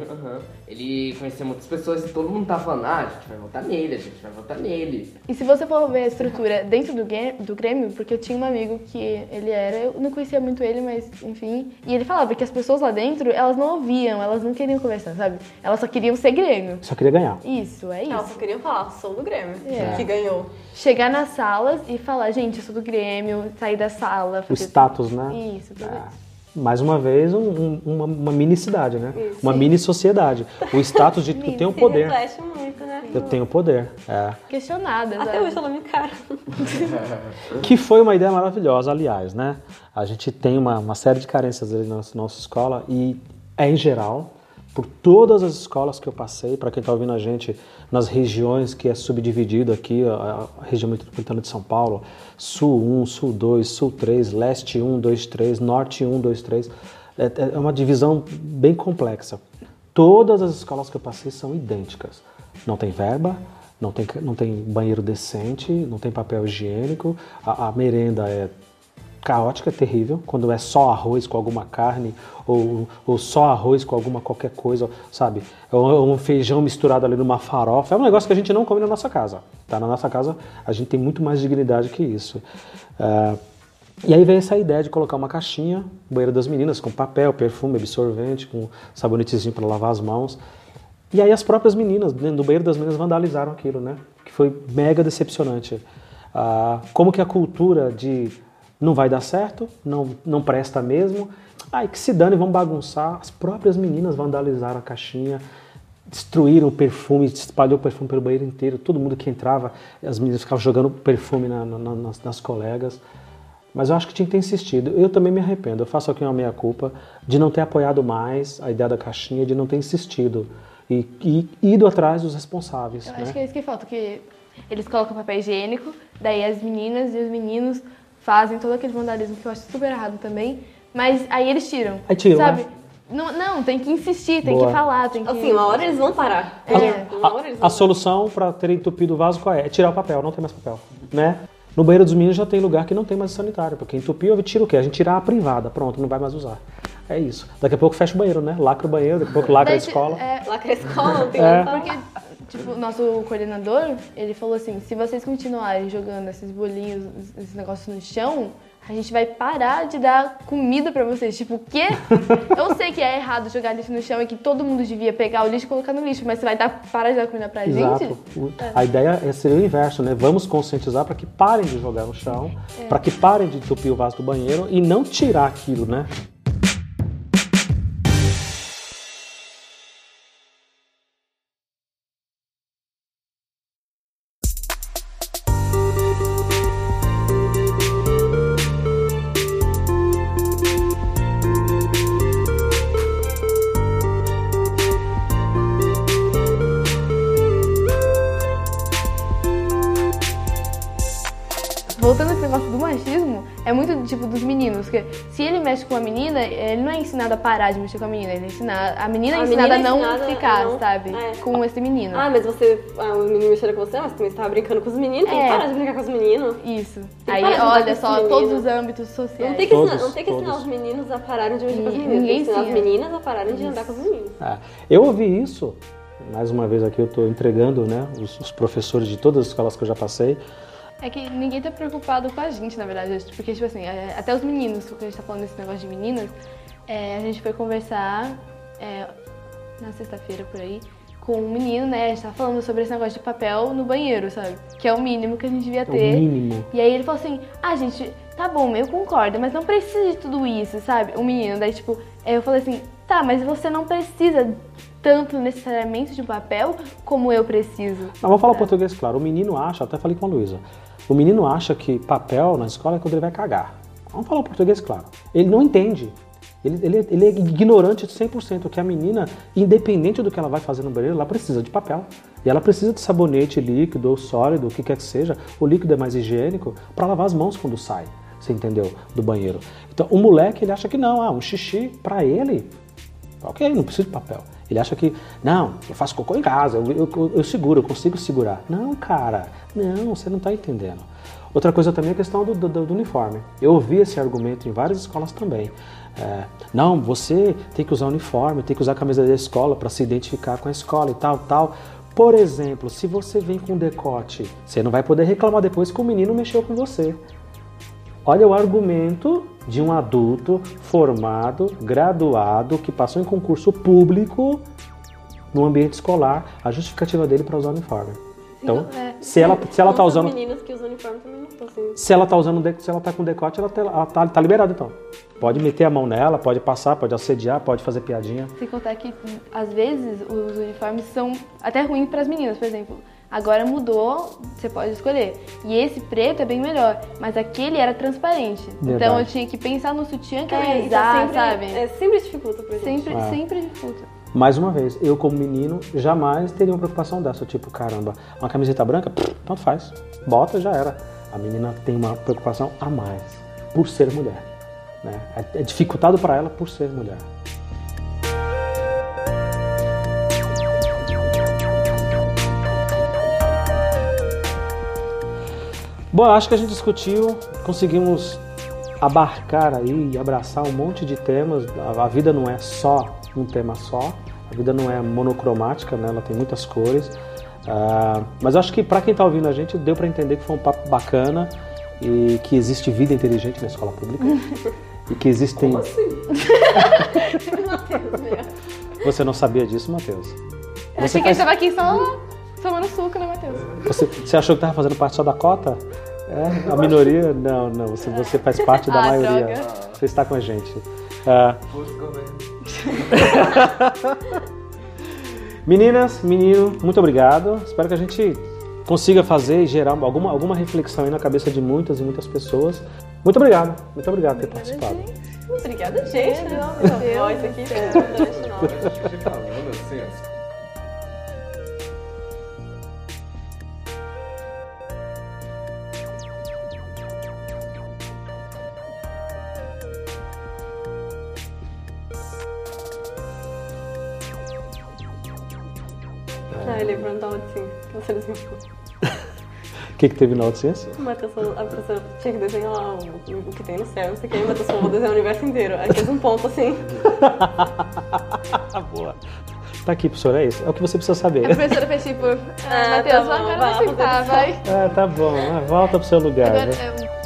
Speaker 4: Ele conhecia muitas pessoas e todo mundo tava falando, ah, a gente vai votar nele, a gente vai votar nele.
Speaker 2: E se você for ver a estrutura dentro do, do Grêmio, porque eu tinha um amigo que ele era, eu não conhecia muito ele, mas enfim. E ele falava que as pessoas lá dentro, elas não ouviam, elas não queriam conversar, sabe? Elas só queriam ser Grêmio.
Speaker 1: Só queria ganhar.
Speaker 2: Isso, é
Speaker 3: Elas
Speaker 2: isso.
Speaker 3: só queriam falar, sou do Grêmio,
Speaker 2: É.
Speaker 3: que ganhou.
Speaker 2: Chegar nas salas e falar, gente, eu sou do Grêmio, sair da sala.
Speaker 1: O
Speaker 2: fazer
Speaker 1: status, né?
Speaker 2: Isso, tudo
Speaker 1: Ah,
Speaker 2: isso.
Speaker 1: Mais uma vez, um- um- uma, uma mini cidade, né?
Speaker 3: Isso.
Speaker 1: Uma mini sociedade. O status de eu tenho poder.
Speaker 3: reflete muito, né?
Speaker 1: Eu tenho poder. É.
Speaker 2: Questionada,
Speaker 3: Até
Speaker 2: sabe?
Speaker 3: hoje ela me encara.
Speaker 1: Que foi uma ideia maravilhosa, aliás, né? A gente tem uma, uma série de carências ali na nossa, nossa escola e é em geral, por todas as escolas que eu passei, para quem está ouvindo a gente nas regiões que é subdividido aqui, a, região metropolitana de São Paulo, Sul 1, Sul 2, Sul 3, Leste 1, 2, 3, Norte 1, 2, 3. É, é uma divisão bem complexa. Todas as escolas que eu passei são idênticas. Não tem verba, não tem, não tem banheiro decente, não tem papel higiênico, a, a merenda é caótica, terrível, quando é só arroz com alguma carne, ou, ou só arroz com alguma qualquer coisa, sabe? Ou um feijão misturado ali numa farofa. É um negócio que a gente não come na nossa casa. Tá? Na nossa casa a gente tem muito mais dignidade que isso. Ah, e aí veio essa ideia de colocar uma caixinha, banheiro das meninas, com papel, perfume, absorvente, com sabonetezinho para lavar as mãos. E aí as próprias meninas, dentro do banheiro das meninas, vandalizaram aquilo, né? Que foi mega decepcionante. Ah, como que a cultura de não vai dar certo, não, não presta mesmo, ai que se dane, vamos bagunçar. As próprias meninas vandalizaram a caixinha, destruíram o perfume, espalhou o perfume pelo banheiro inteiro. Todo mundo que entrava, as meninas ficavam jogando perfume na- na- nas, nas colegas. Mas eu acho que tinha que ter insistido. Eu também me arrependo. Eu faço aqui uma meia-culpa de não ter apoiado mais a ideia da caixinha, de não ter insistido e, e ido atrás dos responsáveis.
Speaker 2: Eu
Speaker 1: né?
Speaker 2: acho que é isso que falta, que eles colocam papel higiênico, daí as meninas e os meninos fazem todo aquele vandalismo que eu acho super errado também, mas aí eles tiram.
Speaker 1: Aí tiram,
Speaker 2: sabe?
Speaker 1: né?
Speaker 2: Não, não, tem que insistir, tem
Speaker 1: Boa.
Speaker 2: que falar, tem que.
Speaker 3: Assim, uma hora eles vão parar.
Speaker 2: É.
Speaker 3: Uma hora eles
Speaker 1: A,
Speaker 3: vão
Speaker 1: a solução para ter entupido o vaso qual é? É tirar o papel, não tem mais papel, né? No banheiro dos meninos já tem lugar que não tem mais sanitário, porque entupiu, tira o quê? A gente tira a privada, pronto, não vai mais usar. É isso. Daqui a pouco fecha o banheiro, né? Lacra o banheiro, daqui a pouco lacra a escola.
Speaker 2: é,
Speaker 3: que a escola não tem
Speaker 1: É.
Speaker 2: Porque, tipo, o nosso coordenador, ele falou assim, se vocês continuarem jogando esses bolinhos, esses negócios no chão, a gente vai parar de dar comida pra vocês. Tipo, o quê? Eu sei que é errado jogar lixo no chão e que todo mundo devia pegar o lixo e colocar no lixo, mas você vai dar, parar de dar comida pra
Speaker 1: Exato.
Speaker 2: gente?
Speaker 1: O- A ideia é ser o inverso, né? Vamos conscientizar para que parem de jogar no chão, para que parem de entupir o vaso do banheiro e não tirar aquilo, né?
Speaker 2: Ensinado a parar de mexer com a menina, ele é ensinado, a menina é
Speaker 3: A
Speaker 2: ensinada
Speaker 3: menina é
Speaker 2: a não
Speaker 3: ensinada
Speaker 2: ficar,
Speaker 3: não-
Speaker 2: sabe,
Speaker 3: é.
Speaker 2: com esse menino.
Speaker 3: Ah, mas você. Ah, o menino mexendo com você, mas também estava brincando com os meninos. Tem
Speaker 2: É.
Speaker 3: que parar de brincar com os meninos.
Speaker 2: Isso. Aí, olha só, todos os âmbitos sociais.
Speaker 3: Não tem que,
Speaker 1: Todos,
Speaker 3: ensinar, não tem que ensinar os meninos a pararem de mexer com as meninas.
Speaker 2: Ninguém
Speaker 3: Tem que ensinar as meninas a pararem de andar com os meninos.
Speaker 1: É. Eu ouvi isso, mais uma vez aqui eu estou entregando né, os, os professores de todas as escolas que eu já passei.
Speaker 2: É que ninguém tá preocupado com a gente, na verdade. Porque, tipo assim, é, até os meninos, porque a gente tá falando desse negócio de meninas, é, a gente foi conversar é, na sexta-feira por aí com um menino, né? A gente tava falando sobre esse negócio de papel no banheiro, sabe? Que é o mínimo que a gente devia
Speaker 1: É o
Speaker 2: ter.
Speaker 1: mínimo.
Speaker 2: E aí ele falou assim: ah, gente, tá bom, eu concordo, mas não precisa de tudo isso, sabe? O menino, daí tipo, eu falei assim: tá, mas você não precisa tanto necessariamente de papel como eu preciso.
Speaker 1: Não, vamos falar o português claro. O menino acha, até falei com a Luísa, o menino acha que papel na escola é quando ele vai cagar. Vamos falar o português claro. Ele não entende. Ele, ele, ele é ignorante de 100%, que a menina, independente do que ela vai fazer no banheiro, ela precisa de papel. E ela precisa de sabonete líquido ou sólido, o que quer que seja. O líquido é mais higiênico para lavar as mãos quando sai, você entendeu? Do banheiro. Então, o moleque, ele acha que não, ah, um xixi, para ele, ok, não precisa de papel. Ele acha que, não, eu faço cocô em casa, eu, eu, eu seguro, eu consigo segurar. Não, cara, não, você não está entendendo. Outra coisa também é a questão do, do, do uniforme. Eu ouvi esse argumento em várias escolas também. É, não, você tem que usar uniforme, tem que usar a camisa da escola para se identificar com a escola e tal, tal. Por exemplo, se você vem com decote, você não vai poder reclamar depois que o menino mexeu com você. Olha o argumento de um adulto formado, graduado, que passou em concurso público no ambiente escolar, a justificativa dele para usar uniforme. Então,
Speaker 2: é.
Speaker 1: se ela se ela tá usando
Speaker 3: meninas que usam uniforme também não assim.
Speaker 1: se ela tá usando se ela tá com decote, ela tá, ela tá, tá liberada então. Pode meter a mão nela, pode passar, pode assediar, pode fazer piadinha.
Speaker 2: Sem contar que, às vezes, os uniformes são até ruins para as meninas, por exemplo. Agora mudou, você pode escolher. E esse preto é bem melhor, mas aquele era transparente. Então
Speaker 1: Verdade.
Speaker 2: eu tinha que pensar no sutiã que eu
Speaker 3: É,
Speaker 2: ia
Speaker 3: isso
Speaker 2: usar,
Speaker 3: sempre,
Speaker 2: sabe?
Speaker 3: É, sempre dificulta pra gente.
Speaker 2: Sempre,
Speaker 1: É.
Speaker 2: sempre dificulta.
Speaker 1: Mais uma vez, eu como menino jamais teria uma preocupação dessa, tipo, caramba, uma camiseta branca, tanto faz, bota já era. A menina tem uma preocupação a mais por ser mulher, né? É, é dificultado para ela por ser mulher. Bom, acho que a gente discutiu, conseguimos abarcar aí e abraçar um monte de temas. A vida não é só um tema só, a vida não é monocromática, né? ela tem muitas cores. Ah, mas eu acho que para quem está ouvindo a gente, deu para entender que foi um papo bacana e que existe vida inteligente na escola pública. e que existem.
Speaker 4: Como assim?
Speaker 1: Você não sabia disso, Matheus?
Speaker 2: Eu achei que ele estava aqui só tomando suco, né, Matheus?
Speaker 1: Você, você achou que estava fazendo parte só da cota? É, a minoria? Não, não. Você, você faz parte da
Speaker 2: Ah,
Speaker 1: maioria.
Speaker 2: droga.
Speaker 1: Você está com a gente.
Speaker 4: Governo.
Speaker 1: Meninas, menino, muito obrigado. Espero que a gente consiga fazer e gerar alguma, alguma reflexão aí na cabeça de muitas e muitas pessoas. Muito obrigado. Muito obrigado por ter participado.
Speaker 3: Obrigada, gente. né?
Speaker 2: Meu Deus
Speaker 3: voz
Speaker 2: do
Speaker 3: aqui
Speaker 4: falando assim.
Speaker 3: Que,
Speaker 1: que teve na autociência?
Speaker 3: O Matheus falou, a professora tinha que desenhar lá o, o que tem no céu, não sei o que, e o Matheus falou, vou desenhar o universo inteiro. Aí fez um ponto assim.
Speaker 1: Boa. Tá aqui, professora, é isso. É o que você precisa saber.
Speaker 2: A professora fez tipo, ah,
Speaker 3: Ah,
Speaker 2: Matheus,
Speaker 3: tá
Speaker 2: agora
Speaker 3: bom,
Speaker 2: vai
Speaker 3: vai fazer
Speaker 2: vai.
Speaker 1: Ah, tá bom. Ah, volta pro seu lugar.
Speaker 2: Agora,
Speaker 1: né?
Speaker 2: é,